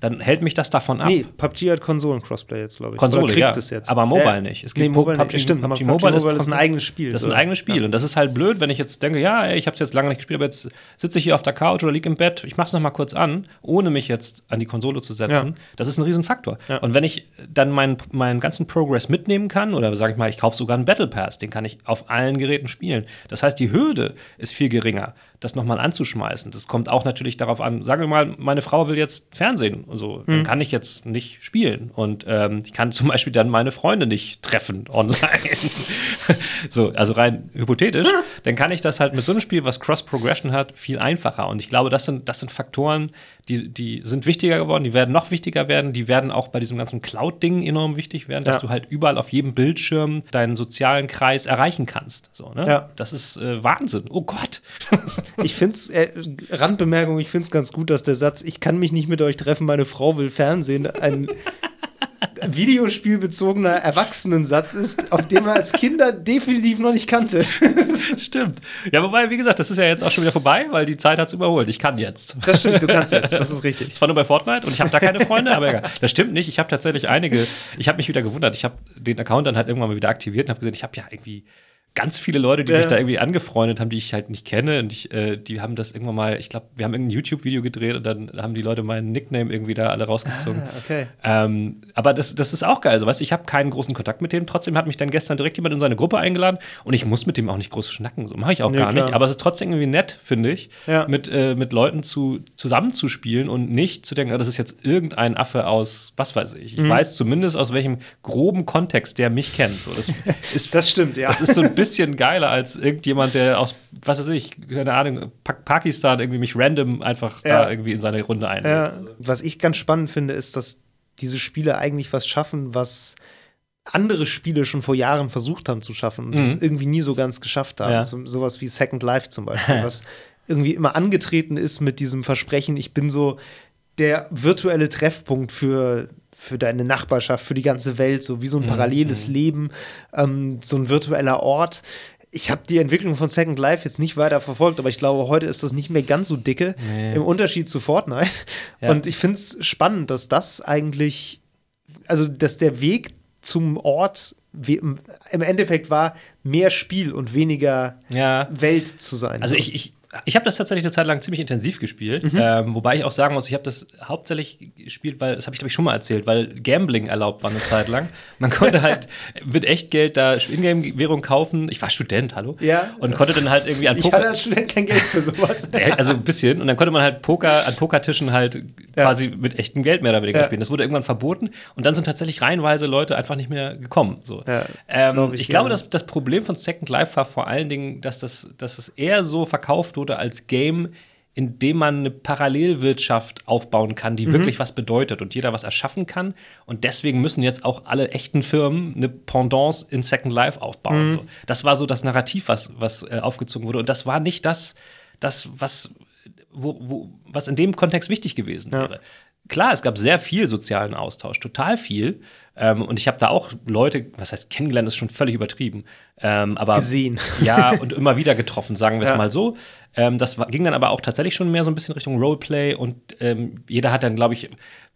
[SPEAKER 1] dann hält mich das davon ab.
[SPEAKER 2] Nee, PUBG hat Konsolen-Crossplay jetzt, glaube ich.
[SPEAKER 1] Konsole, ja.
[SPEAKER 2] es jetzt.
[SPEAKER 1] Aber Mobile
[SPEAKER 2] Ja.
[SPEAKER 1] nicht. Es
[SPEAKER 2] nee,
[SPEAKER 1] gibt
[SPEAKER 2] Mobile
[SPEAKER 1] PUBG,
[SPEAKER 2] nicht. Stimmt,
[SPEAKER 1] PUBG
[SPEAKER 2] aber
[SPEAKER 1] Mobile ist
[SPEAKER 2] ist ein eigenes Spiel.
[SPEAKER 1] Das ist ein eigenes Spiel. Und das ist halt blöd, wenn ich jetzt denke, ja, ey, ich habe es jetzt lange nicht gespielt, aber jetzt sitze ich hier auf der Couch oder liege im Bett, ich mache es noch mal kurz an, ohne mich jetzt an die Konsole zu setzen.
[SPEAKER 2] Ja.
[SPEAKER 1] Das ist ein Riesenfaktor.
[SPEAKER 2] Ja.
[SPEAKER 1] Und wenn ich dann meinen, meinen ganzen Progress mitnehmen kann, oder sage ich mal, ich kaufe sogar einen Battle Pass, den kann ich auf allen Geräten spielen. Das heißt, die Hürde ist viel geringer, das nochmal anzuschmeißen. Das kommt auch natürlich darauf an, sagen wir mal, meine Frau will jetzt Fernsehen und so, dann kann ich jetzt nicht spielen. Und ähm, ich kann zum Beispiel dann meine Freunde nicht treffen online. so, also rein hypothetisch, dann kann ich das halt mit so einem Spiel, was Cross-Progression hat, viel einfacher. Und ich glaube, das sind, das sind Faktoren, die, die sind wichtiger geworden, die werden noch wichtiger werden, die werden auch bei diesem ganzen Cloud-Ding enorm wichtig werden, dass
[SPEAKER 2] Ja.
[SPEAKER 1] du halt überall auf jedem Bildschirm deinen sozialen Kreis erreichen kannst. So, ne?
[SPEAKER 2] Ja.
[SPEAKER 1] Das ist äh, Wahnsinn. Oh Gott.
[SPEAKER 2] Ich finde es, äh, Randbemerkung, ich finde es ganz gut, dass der Satz, ich kann mich nicht mit euch treffen, meine Frau will Fernsehen, ein videospielbezogener Erwachsenensatz ist, auf den man als Kinder definitiv noch nicht kannte.
[SPEAKER 1] Stimmt. Ja, wobei, wie gesagt, das ist ja jetzt auch schon wieder vorbei, weil die Zeit hat es überholt. Ich kann jetzt.
[SPEAKER 2] Das stimmt, du kannst jetzt, das ist richtig.
[SPEAKER 1] Das war nur bei Fortnite und ich habe da keine Freunde, aber egal. Das stimmt nicht. Ich habe tatsächlich einige. Ich habe mich wieder gewundert. Ich habe den Account dann halt irgendwann mal wieder aktiviert und habe gesehen, ich habe ja irgendwie ganz viele Leute, die
[SPEAKER 2] Ja.
[SPEAKER 1] mich da irgendwie angefreundet haben, die ich halt nicht kenne. Und ich, äh, die haben das irgendwann mal, ich glaube, wir haben irgendein YouTube-Video gedreht und dann haben die Leute meinen Nickname irgendwie da alle rausgezogen.
[SPEAKER 2] Ah, okay.
[SPEAKER 1] Ähm, aber das, das ist auch geil. So, weißt, du, ich habe keinen großen Kontakt mit denen. Trotzdem hat mich dann gestern direkt jemand in seine Gruppe eingeladen und ich muss mit dem auch nicht groß schnacken. So mache ich auch
[SPEAKER 2] Nee,
[SPEAKER 1] gar
[SPEAKER 2] klar.
[SPEAKER 1] nicht. Aber es ist trotzdem irgendwie nett, finde ich,
[SPEAKER 2] Ja.
[SPEAKER 1] mit, äh, mit Leuten zu, zusammenzuspielen und nicht zu denken, ah, das ist jetzt irgendein Affe aus, was weiß ich. Ich
[SPEAKER 2] Mhm.
[SPEAKER 1] weiß zumindest aus welchem groben Kontext der mich kennt. So, das, ist,
[SPEAKER 2] Das stimmt, ja.
[SPEAKER 1] das ist so ein bisschen geiler als irgendjemand, der aus, was weiß ich, keine Ahnung, Pa- Pakistan irgendwie mich random einfach
[SPEAKER 2] Ja.
[SPEAKER 1] da irgendwie in seine Runde einlädt.
[SPEAKER 2] Ja. Was ich ganz spannend finde, ist, dass diese Spiele eigentlich was schaffen, was andere Spiele schon vor Jahren versucht haben zu schaffen und es irgendwie nie so ganz geschafft haben.
[SPEAKER 1] Ja.
[SPEAKER 2] So, sowas wie Second Life zum Beispiel, was irgendwie immer angetreten ist mit diesem Versprechen, ich bin so der virtuelle Treffpunkt für für deine Nachbarschaft, für die ganze Welt, so wie so ein paralleles Leben, ähm, so ein virtueller Ort. Ich habe die Entwicklung von Second Life jetzt nicht weiter verfolgt, aber ich glaube, heute ist das nicht mehr ganz so dicke im Unterschied zu Fortnite.
[SPEAKER 1] Ja.
[SPEAKER 2] Und ich finde es spannend, dass das eigentlich, also dass der Weg zum Ort im Endeffekt war, mehr Spiel und weniger
[SPEAKER 1] Ja.
[SPEAKER 2] Welt zu sein.
[SPEAKER 1] Also
[SPEAKER 2] So.
[SPEAKER 1] ich, ich, ich habe das tatsächlich eine Zeit lang ziemlich intensiv gespielt,
[SPEAKER 2] Mhm.
[SPEAKER 1] ähm, wobei ich auch sagen muss, ich habe das hauptsächlich gespielt, weil, das habe ich glaube ich schon mal erzählt, weil Gambling erlaubt war eine Zeit lang. Man konnte halt mit Echtgeld da Ingame-Währung kaufen. Ich war Student, hallo?
[SPEAKER 2] Ja.
[SPEAKER 1] Und konnte dann halt irgendwie an
[SPEAKER 2] ich
[SPEAKER 1] Poker.
[SPEAKER 2] hatte als Student kein Geld für sowas.
[SPEAKER 1] Also ein bisschen. Und dann konnte man halt Poker an Pokertischen halt
[SPEAKER 2] Ja.
[SPEAKER 1] quasi mit echtem Geld mehr oder weniger
[SPEAKER 2] Ja.
[SPEAKER 1] spielen. Das wurde irgendwann verboten und dann sind tatsächlich reihenweise Leute einfach nicht mehr gekommen. So.
[SPEAKER 2] Ja, das
[SPEAKER 1] ähm,
[SPEAKER 2] glaub
[SPEAKER 1] ich
[SPEAKER 2] ich
[SPEAKER 1] glaube, dass das Problem von Second Life war vor allen Dingen, dass das, dass es eher so verkauft wurde als Game, in dem man eine Parallelwirtschaft aufbauen kann,
[SPEAKER 2] Mhm.
[SPEAKER 1] die wirklich was bedeutet und jeder was erschaffen kann. Und deswegen müssen jetzt auch alle echten Firmen eine Pendance in Second Life
[SPEAKER 2] Mhm.
[SPEAKER 1] aufbauen. So. Das war so das Narrativ, was, was äh, aufgezogen wurde. Und das war nicht das, das was, wo, wo, was in dem Kontext wichtig gewesen wäre. Klar, es gab sehr viel sozialen Austausch, total viel. Ähm, und ich habe da auch Leute, was heißt kennengelernt, ist schon völlig übertrieben. Ähm, aber
[SPEAKER 2] Gesehen.
[SPEAKER 1] Ja, und immer wieder getroffen, sagen wir es
[SPEAKER 2] Ja.
[SPEAKER 1] mal so. Ähm, das war, ging dann aber auch tatsächlich schon mehr so ein bisschen Richtung Roleplay und ähm, jeder hat dann, glaube ich,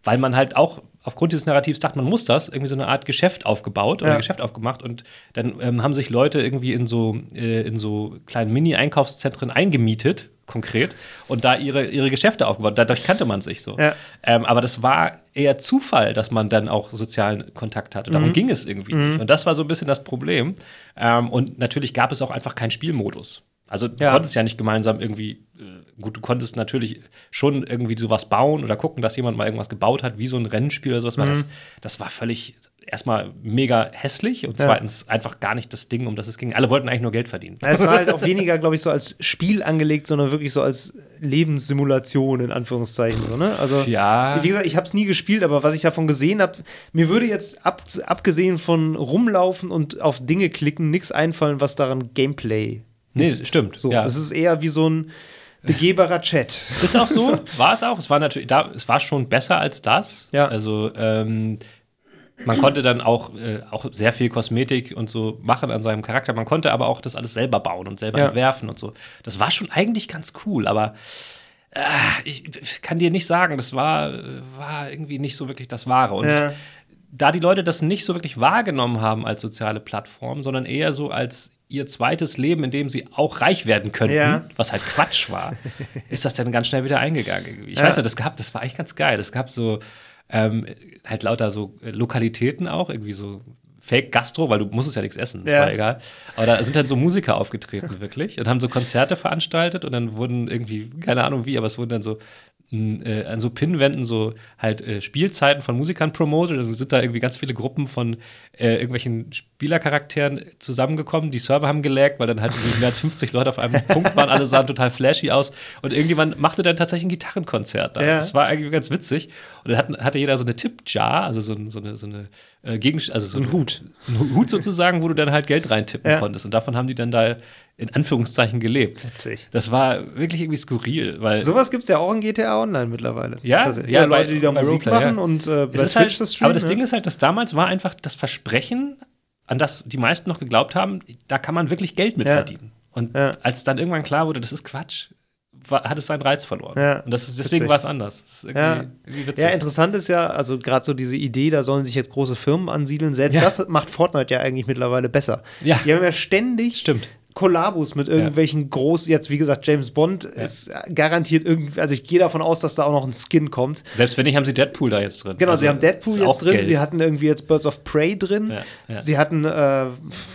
[SPEAKER 1] weil man halt auch aufgrund dieses Narrativs dachte, man muss das, irgendwie so eine Art Geschäft aufgebaut oder
[SPEAKER 2] Ja.
[SPEAKER 1] Geschäft aufgemacht und dann ähm, haben sich Leute irgendwie in so, äh, in so kleinen Mini-Einkaufszentren eingemietet, konkret, und da ihre, ihre Geschäfte aufgebaut. Dadurch kannte man sich so.
[SPEAKER 2] Ja.
[SPEAKER 1] Ähm, aber das war eher Zufall, dass man dann auch sozialen Kontakt hatte.
[SPEAKER 2] Mhm.
[SPEAKER 1] Darum ging es irgendwie nicht. Und das war so ein bisschen das Problem. Ähm, und natürlich gab es auch einfach keinen Spielmodus. Also du
[SPEAKER 2] Ja.
[SPEAKER 1] konntest ja nicht gemeinsam irgendwie, äh, gut, du konntest natürlich schon irgendwie sowas bauen oder gucken, dass jemand mal irgendwas gebaut hat, wie so ein Rennspiel oder sowas.
[SPEAKER 2] Mhm.
[SPEAKER 1] War das, das war völlig erstmal mega hässlich und
[SPEAKER 2] Ja.
[SPEAKER 1] zweitens einfach gar nicht das Ding, um das es ging. Alle wollten eigentlich nur Geld verdienen.
[SPEAKER 2] Ja, es war halt auch weniger, glaube ich, so als Spiel angelegt, sondern wirklich so als Lebenssimulation in Anführungszeichen. So, ne? Also,
[SPEAKER 1] Ja.
[SPEAKER 2] wie gesagt, ich habe es nie gespielt, aber was ich davon gesehen habe, mir würde jetzt ab, abgesehen von rumlaufen und auf Dinge klicken nichts einfallen, was daran Gameplay
[SPEAKER 1] Nee,
[SPEAKER 2] ist.
[SPEAKER 1] stimmt,
[SPEAKER 2] So,
[SPEAKER 1] ja.
[SPEAKER 2] es ist eher wie so ein begehbarer Chat.
[SPEAKER 1] Ist auch so, war es auch. Es war natürlich, da, es war schon besser als das.
[SPEAKER 2] Ja.
[SPEAKER 1] Also ähm, man konnte dann auch, äh, auch sehr viel Kosmetik und so machen an seinem Charakter. Man konnte aber auch das alles selber bauen und selber
[SPEAKER 2] Ja.
[SPEAKER 1] entwerfen und so. Das war schon eigentlich ganz cool, aber äh, ich kann dir nicht sagen, das war, war irgendwie nicht so wirklich das Wahre. Und
[SPEAKER 2] Ja.
[SPEAKER 1] da die Leute das nicht so wirklich wahrgenommen haben als soziale Plattform, sondern eher so als ihr zweites Leben, in dem sie auch reich werden könnten,
[SPEAKER 2] Ja.
[SPEAKER 1] was halt Quatsch war, ist das dann ganz schnell wieder eingegangen. Ich weiß nicht, das gab, das war eigentlich ganz geil. Es gab so ähm, halt lauter so äh, Lokalitäten auch, irgendwie so Fake Gastro, weil du musstest ja nichts essen, das
[SPEAKER 2] Ja.
[SPEAKER 1] war egal. Aber da sind halt so Musiker aufgetreten, wirklich, und haben so Konzerte veranstaltet und dann wurden irgendwie, keine Ahnung wie, aber es wurden dann so äh, an so Pinwänden so halt äh, Spielzeiten von Musikern promotet. Also sind da irgendwie ganz viele Gruppen von äh, irgendwelchen Spielercharakteren zusammengekommen. Die Server haben gelaggt, weil dann halt mehr als 50 Leute auf einem Punkt waren. Alle sahen total flashy aus. Und irgendjemand machte dann tatsächlich ein Gitarrenkonzert. Da.
[SPEAKER 2] Ja.
[SPEAKER 1] Das war irgendwie ganz witzig. Und dann hatte jeder so eine Tip-Jar, also so, so eine, so eine äh, Gegenst also so,
[SPEAKER 2] ein Hut.
[SPEAKER 1] Ein Hut sozusagen, wo du dann halt Geld reintippen
[SPEAKER 2] Ja.
[SPEAKER 1] konntest. Und davon haben die dann da in Anführungszeichen gelebt.
[SPEAKER 2] Witzig.
[SPEAKER 1] Das war wirklich irgendwie skurril, weil
[SPEAKER 2] Sowas gibt es ja auch in GTA Online mittlerweile.
[SPEAKER 1] Ja? Ja,
[SPEAKER 2] ja, Leute, die da Musik
[SPEAKER 1] Roleplay,
[SPEAKER 2] machen
[SPEAKER 1] ja.
[SPEAKER 2] und äh, bei
[SPEAKER 1] ist
[SPEAKER 2] Twitch
[SPEAKER 1] halt,
[SPEAKER 2] das streamen.
[SPEAKER 1] aber das
[SPEAKER 2] ne?
[SPEAKER 1] Ding ist halt, dass damals war einfach das Versprechen, an das die meisten noch geglaubt haben, da kann man wirklich Geld mit verdienen. Und als dann irgendwann klar wurde, das ist Quatsch, war, hat es seinen Reiz verloren.
[SPEAKER 2] Ja.
[SPEAKER 1] Und das ist, deswegen war es anders. Irgendwie,
[SPEAKER 2] Ja.
[SPEAKER 1] irgendwie.
[SPEAKER 2] Ja, interessant ist ja, also gerade so diese Idee, da sollen sich jetzt große Firmen ansiedeln. Selbst
[SPEAKER 1] Ja.
[SPEAKER 2] das macht Fortnite ja eigentlich mittlerweile besser.
[SPEAKER 1] Ja.
[SPEAKER 2] Die haben ja ständig
[SPEAKER 1] Stimmt.
[SPEAKER 2] Kollabos mit irgendwelchen groß, jetzt wie gesagt, James Bond ist garantiert irgendwie, also ich gehe davon aus, dass da auch noch ein Skin kommt.
[SPEAKER 1] Selbst wenn nicht, haben sie Deadpool da jetzt drin.
[SPEAKER 2] Genau,
[SPEAKER 1] Also,
[SPEAKER 2] sie haben Deadpool jetzt drin,
[SPEAKER 1] Geld.
[SPEAKER 2] sie hatten irgendwie jetzt Birds of Prey drin,
[SPEAKER 1] Ja, ja.
[SPEAKER 2] sie hatten, äh,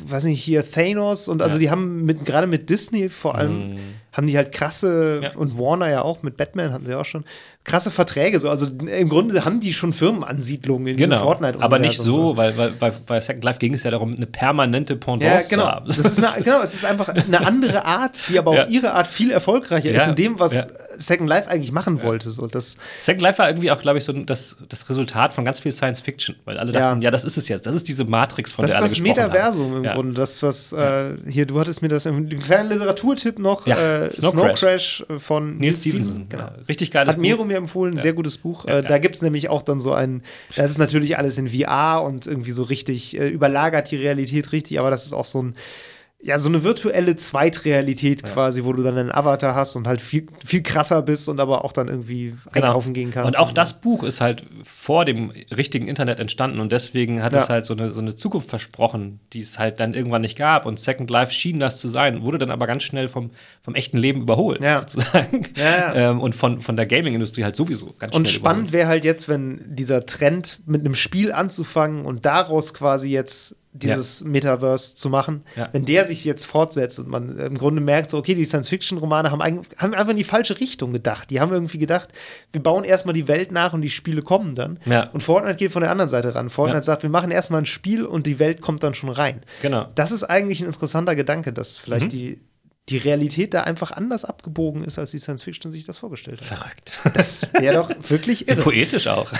[SPEAKER 2] weiß nicht, hier Thanos und also die haben mit, gerade mit Disney vor allem, haben die halt krasse.
[SPEAKER 1] Ja.
[SPEAKER 2] und Warner ja auch, mit Batman hatten sie auch schon, krasse Verträge, so, also im Grunde haben die schon Firmenansiedlungen in diesem
[SPEAKER 1] Genau,
[SPEAKER 2] Fortnite.
[SPEAKER 1] aber nicht so, weil, weil bei, bei Second Life ging es ja darum, eine permanente
[SPEAKER 2] Ja,
[SPEAKER 1] Pendance
[SPEAKER 2] genau.
[SPEAKER 1] zu haben.
[SPEAKER 2] Das ist eine, genau. Es ist einfach eine andere Art, die aber
[SPEAKER 1] Ja.
[SPEAKER 2] auf ihre Art viel erfolgreicher ist
[SPEAKER 1] Ja,
[SPEAKER 2] in dem, was
[SPEAKER 1] ja.
[SPEAKER 2] Second Life eigentlich machen wollte. So, das,
[SPEAKER 1] Second Life war irgendwie auch, glaube ich, so das, das Resultat von ganz viel Science Fiction, weil alle
[SPEAKER 2] Ja.
[SPEAKER 1] dachten, ja, das ist es jetzt, das ist diese Matrix, von
[SPEAKER 2] das
[SPEAKER 1] der alle
[SPEAKER 2] ist das Metaversum
[SPEAKER 1] haben.
[SPEAKER 2] im
[SPEAKER 1] ja.
[SPEAKER 2] Grunde. Das, was äh, hier, du hattest mir das, einen kleinen Literaturtipp noch,
[SPEAKER 1] Ja,
[SPEAKER 2] äh,
[SPEAKER 1] Snow
[SPEAKER 2] Snow
[SPEAKER 1] Crash.
[SPEAKER 2] Crash äh, von
[SPEAKER 1] Nils Stevenson,
[SPEAKER 2] Genau.
[SPEAKER 1] ja. richtig geiles
[SPEAKER 2] Hat
[SPEAKER 1] Buch.
[SPEAKER 2] Mir empfohlen, sehr gutes Buch.
[SPEAKER 1] Ja,
[SPEAKER 2] äh,
[SPEAKER 1] ja.
[SPEAKER 2] Da gibt es nämlich auch dann so ein, das ist natürlich alles in VR und irgendwie so richtig äh, überlagert die Realität richtig, aber das ist auch so ein, ja, so eine virtuelle Zweitrealität quasi, wo du dann einen Avatar hast und halt viel, viel krasser bist und aber auch dann irgendwie
[SPEAKER 1] Genau.
[SPEAKER 2] einkaufen gehen kannst.
[SPEAKER 1] Und auch das Buch ist halt vor dem richtigen Internet entstanden und deswegen hat
[SPEAKER 2] Ja.
[SPEAKER 1] es halt so eine, so eine Zukunft versprochen, die es halt dann irgendwann nicht gab. Und Second Life schien das zu sein, wurde dann aber ganz schnell vom, vom echten Leben überholt,
[SPEAKER 2] Ja.
[SPEAKER 1] sozusagen.
[SPEAKER 2] Ja, ja.
[SPEAKER 1] Ähm, und von, von der Gaming-Industrie halt sowieso ganz
[SPEAKER 2] Und
[SPEAKER 1] schnell
[SPEAKER 2] spannend wäre halt jetzt, wenn dieser Trend mit einem Spiel anzufangen und daraus quasi jetzt dieses Metaverse zu machen,
[SPEAKER 1] Ja.
[SPEAKER 2] wenn der sich jetzt fortsetzt und man im Grunde merkt, so, okay, die Science-Fiction-Romane haben, haben einfach in die falsche Richtung gedacht. Die haben irgendwie gedacht, wir bauen erstmal die Welt nach und die Spiele kommen dann.
[SPEAKER 1] Ja.
[SPEAKER 2] Und Fortnite geht von der anderen Seite ran. Fortnite
[SPEAKER 1] Ja.
[SPEAKER 2] sagt, wir machen erstmal ein Spiel und die Welt kommt dann schon rein.
[SPEAKER 1] Genau.
[SPEAKER 2] Das ist eigentlich ein interessanter Gedanke, dass
[SPEAKER 1] Mhm.
[SPEAKER 2] vielleicht die, die Realität da einfach anders abgebogen ist, als die Science-Fiction sich das vorgestellt hat.
[SPEAKER 1] Verrückt.
[SPEAKER 2] Das wäre doch wirklich irre.
[SPEAKER 1] Poetisch auch.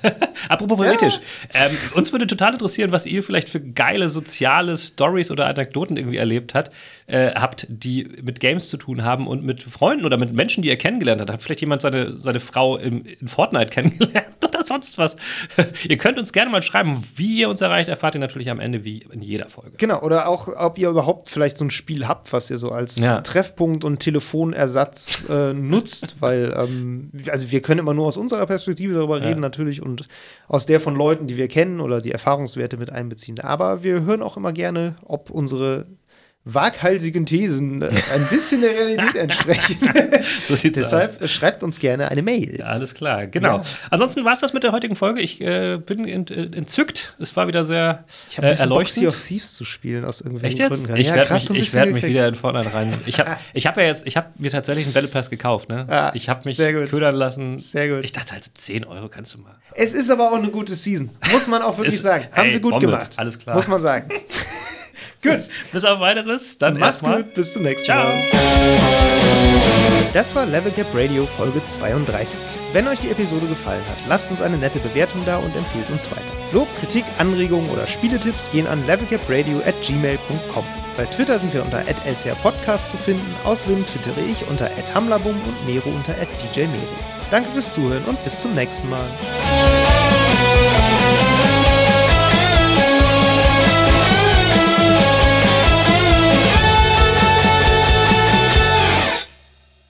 [SPEAKER 1] Apropos poetisch. Ähm, uns würde total interessieren, was ihr vielleicht für geile soziale Stories oder Anekdoten irgendwie erlebt hat, äh, habt, die mit Games zu tun haben und mit Freunden oder mit Menschen, die ihr kennengelernt habt. Hat vielleicht jemand seine, seine Frau im, in Fortnite kennengelernt oder sonst was? ihr könnt uns gerne mal schreiben, wie ihr uns erreicht, erfahrt ihr natürlich am Ende wie in jeder Folge.
[SPEAKER 2] Genau, oder auch, ob ihr überhaupt vielleicht so ein Spiel habt, was ihr so als
[SPEAKER 1] Ja.
[SPEAKER 2] Treffpunkt und Telefonersatz äh, nutzt, weil, ähm, also wir können immer nur aus unserer Perspektive darüber reden, natürlich, und aus der von Leuten, die wir kennen oder die Erfahrungswerte mit einbeziehen. Aber wir hören auch immer gerne, ob unsere waghalsigen Thesen äh, ein bisschen der Realität entsprechen.
[SPEAKER 1] So aus.
[SPEAKER 2] Deshalb äh, schreibt uns gerne eine Mail.
[SPEAKER 1] Ja, alles klar, genau.
[SPEAKER 2] Ja.
[SPEAKER 1] Ansonsten war es das mit der heutigen Folge. Ich äh, bin ent, äh, entzückt. Es war wieder sehr
[SPEAKER 2] Ich habe
[SPEAKER 1] äh, erleuchtend.
[SPEAKER 2] of Thieves zu spielen, aus irgendwelchen
[SPEAKER 1] Echt jetzt?
[SPEAKER 2] Gründen.
[SPEAKER 1] Ich
[SPEAKER 2] Ja,
[SPEAKER 1] werde mich,
[SPEAKER 2] so
[SPEAKER 1] ich werd mich wieder in Fortnite rein. Ich habe ich hab ja jetzt, ich habe mir tatsächlich einen Battle Pass gekauft, ne?
[SPEAKER 2] Ah,
[SPEAKER 1] ich habe mich
[SPEAKER 2] sehr gut.
[SPEAKER 1] ködern lassen.
[SPEAKER 2] Sehr gut.
[SPEAKER 1] Ich dachte also 10 Euro kannst du mal.
[SPEAKER 2] Es ist aber auch eine gute Season. Muss man auch wirklich
[SPEAKER 1] Ist-
[SPEAKER 2] sagen. Haben
[SPEAKER 1] ey,
[SPEAKER 2] sie gut
[SPEAKER 1] Bombe.
[SPEAKER 2] gemacht.
[SPEAKER 1] Alles klar.
[SPEAKER 2] Muss man sagen. Gut.
[SPEAKER 1] Bis auf weiteres, dann
[SPEAKER 2] Macht's
[SPEAKER 1] erstmal.
[SPEAKER 2] gut. Bis zum nächsten
[SPEAKER 1] Ciao.
[SPEAKER 2] Mal. Das war Level Cap Radio Folge 32. Wenn euch die Episode gefallen hat, lasst uns eine nette Bewertung da und empfehlt uns weiter. Lob, Kritik, Anregungen oder Spieletipps gehen an levelcapradio at gmail.com. Bei Twitter sind wir unter @lcrpodcast zu finden. Außerdem twittere ich unter @hamlabum und Mero unter @djmero. Danke fürs Zuhören und bis zum nächsten Mal.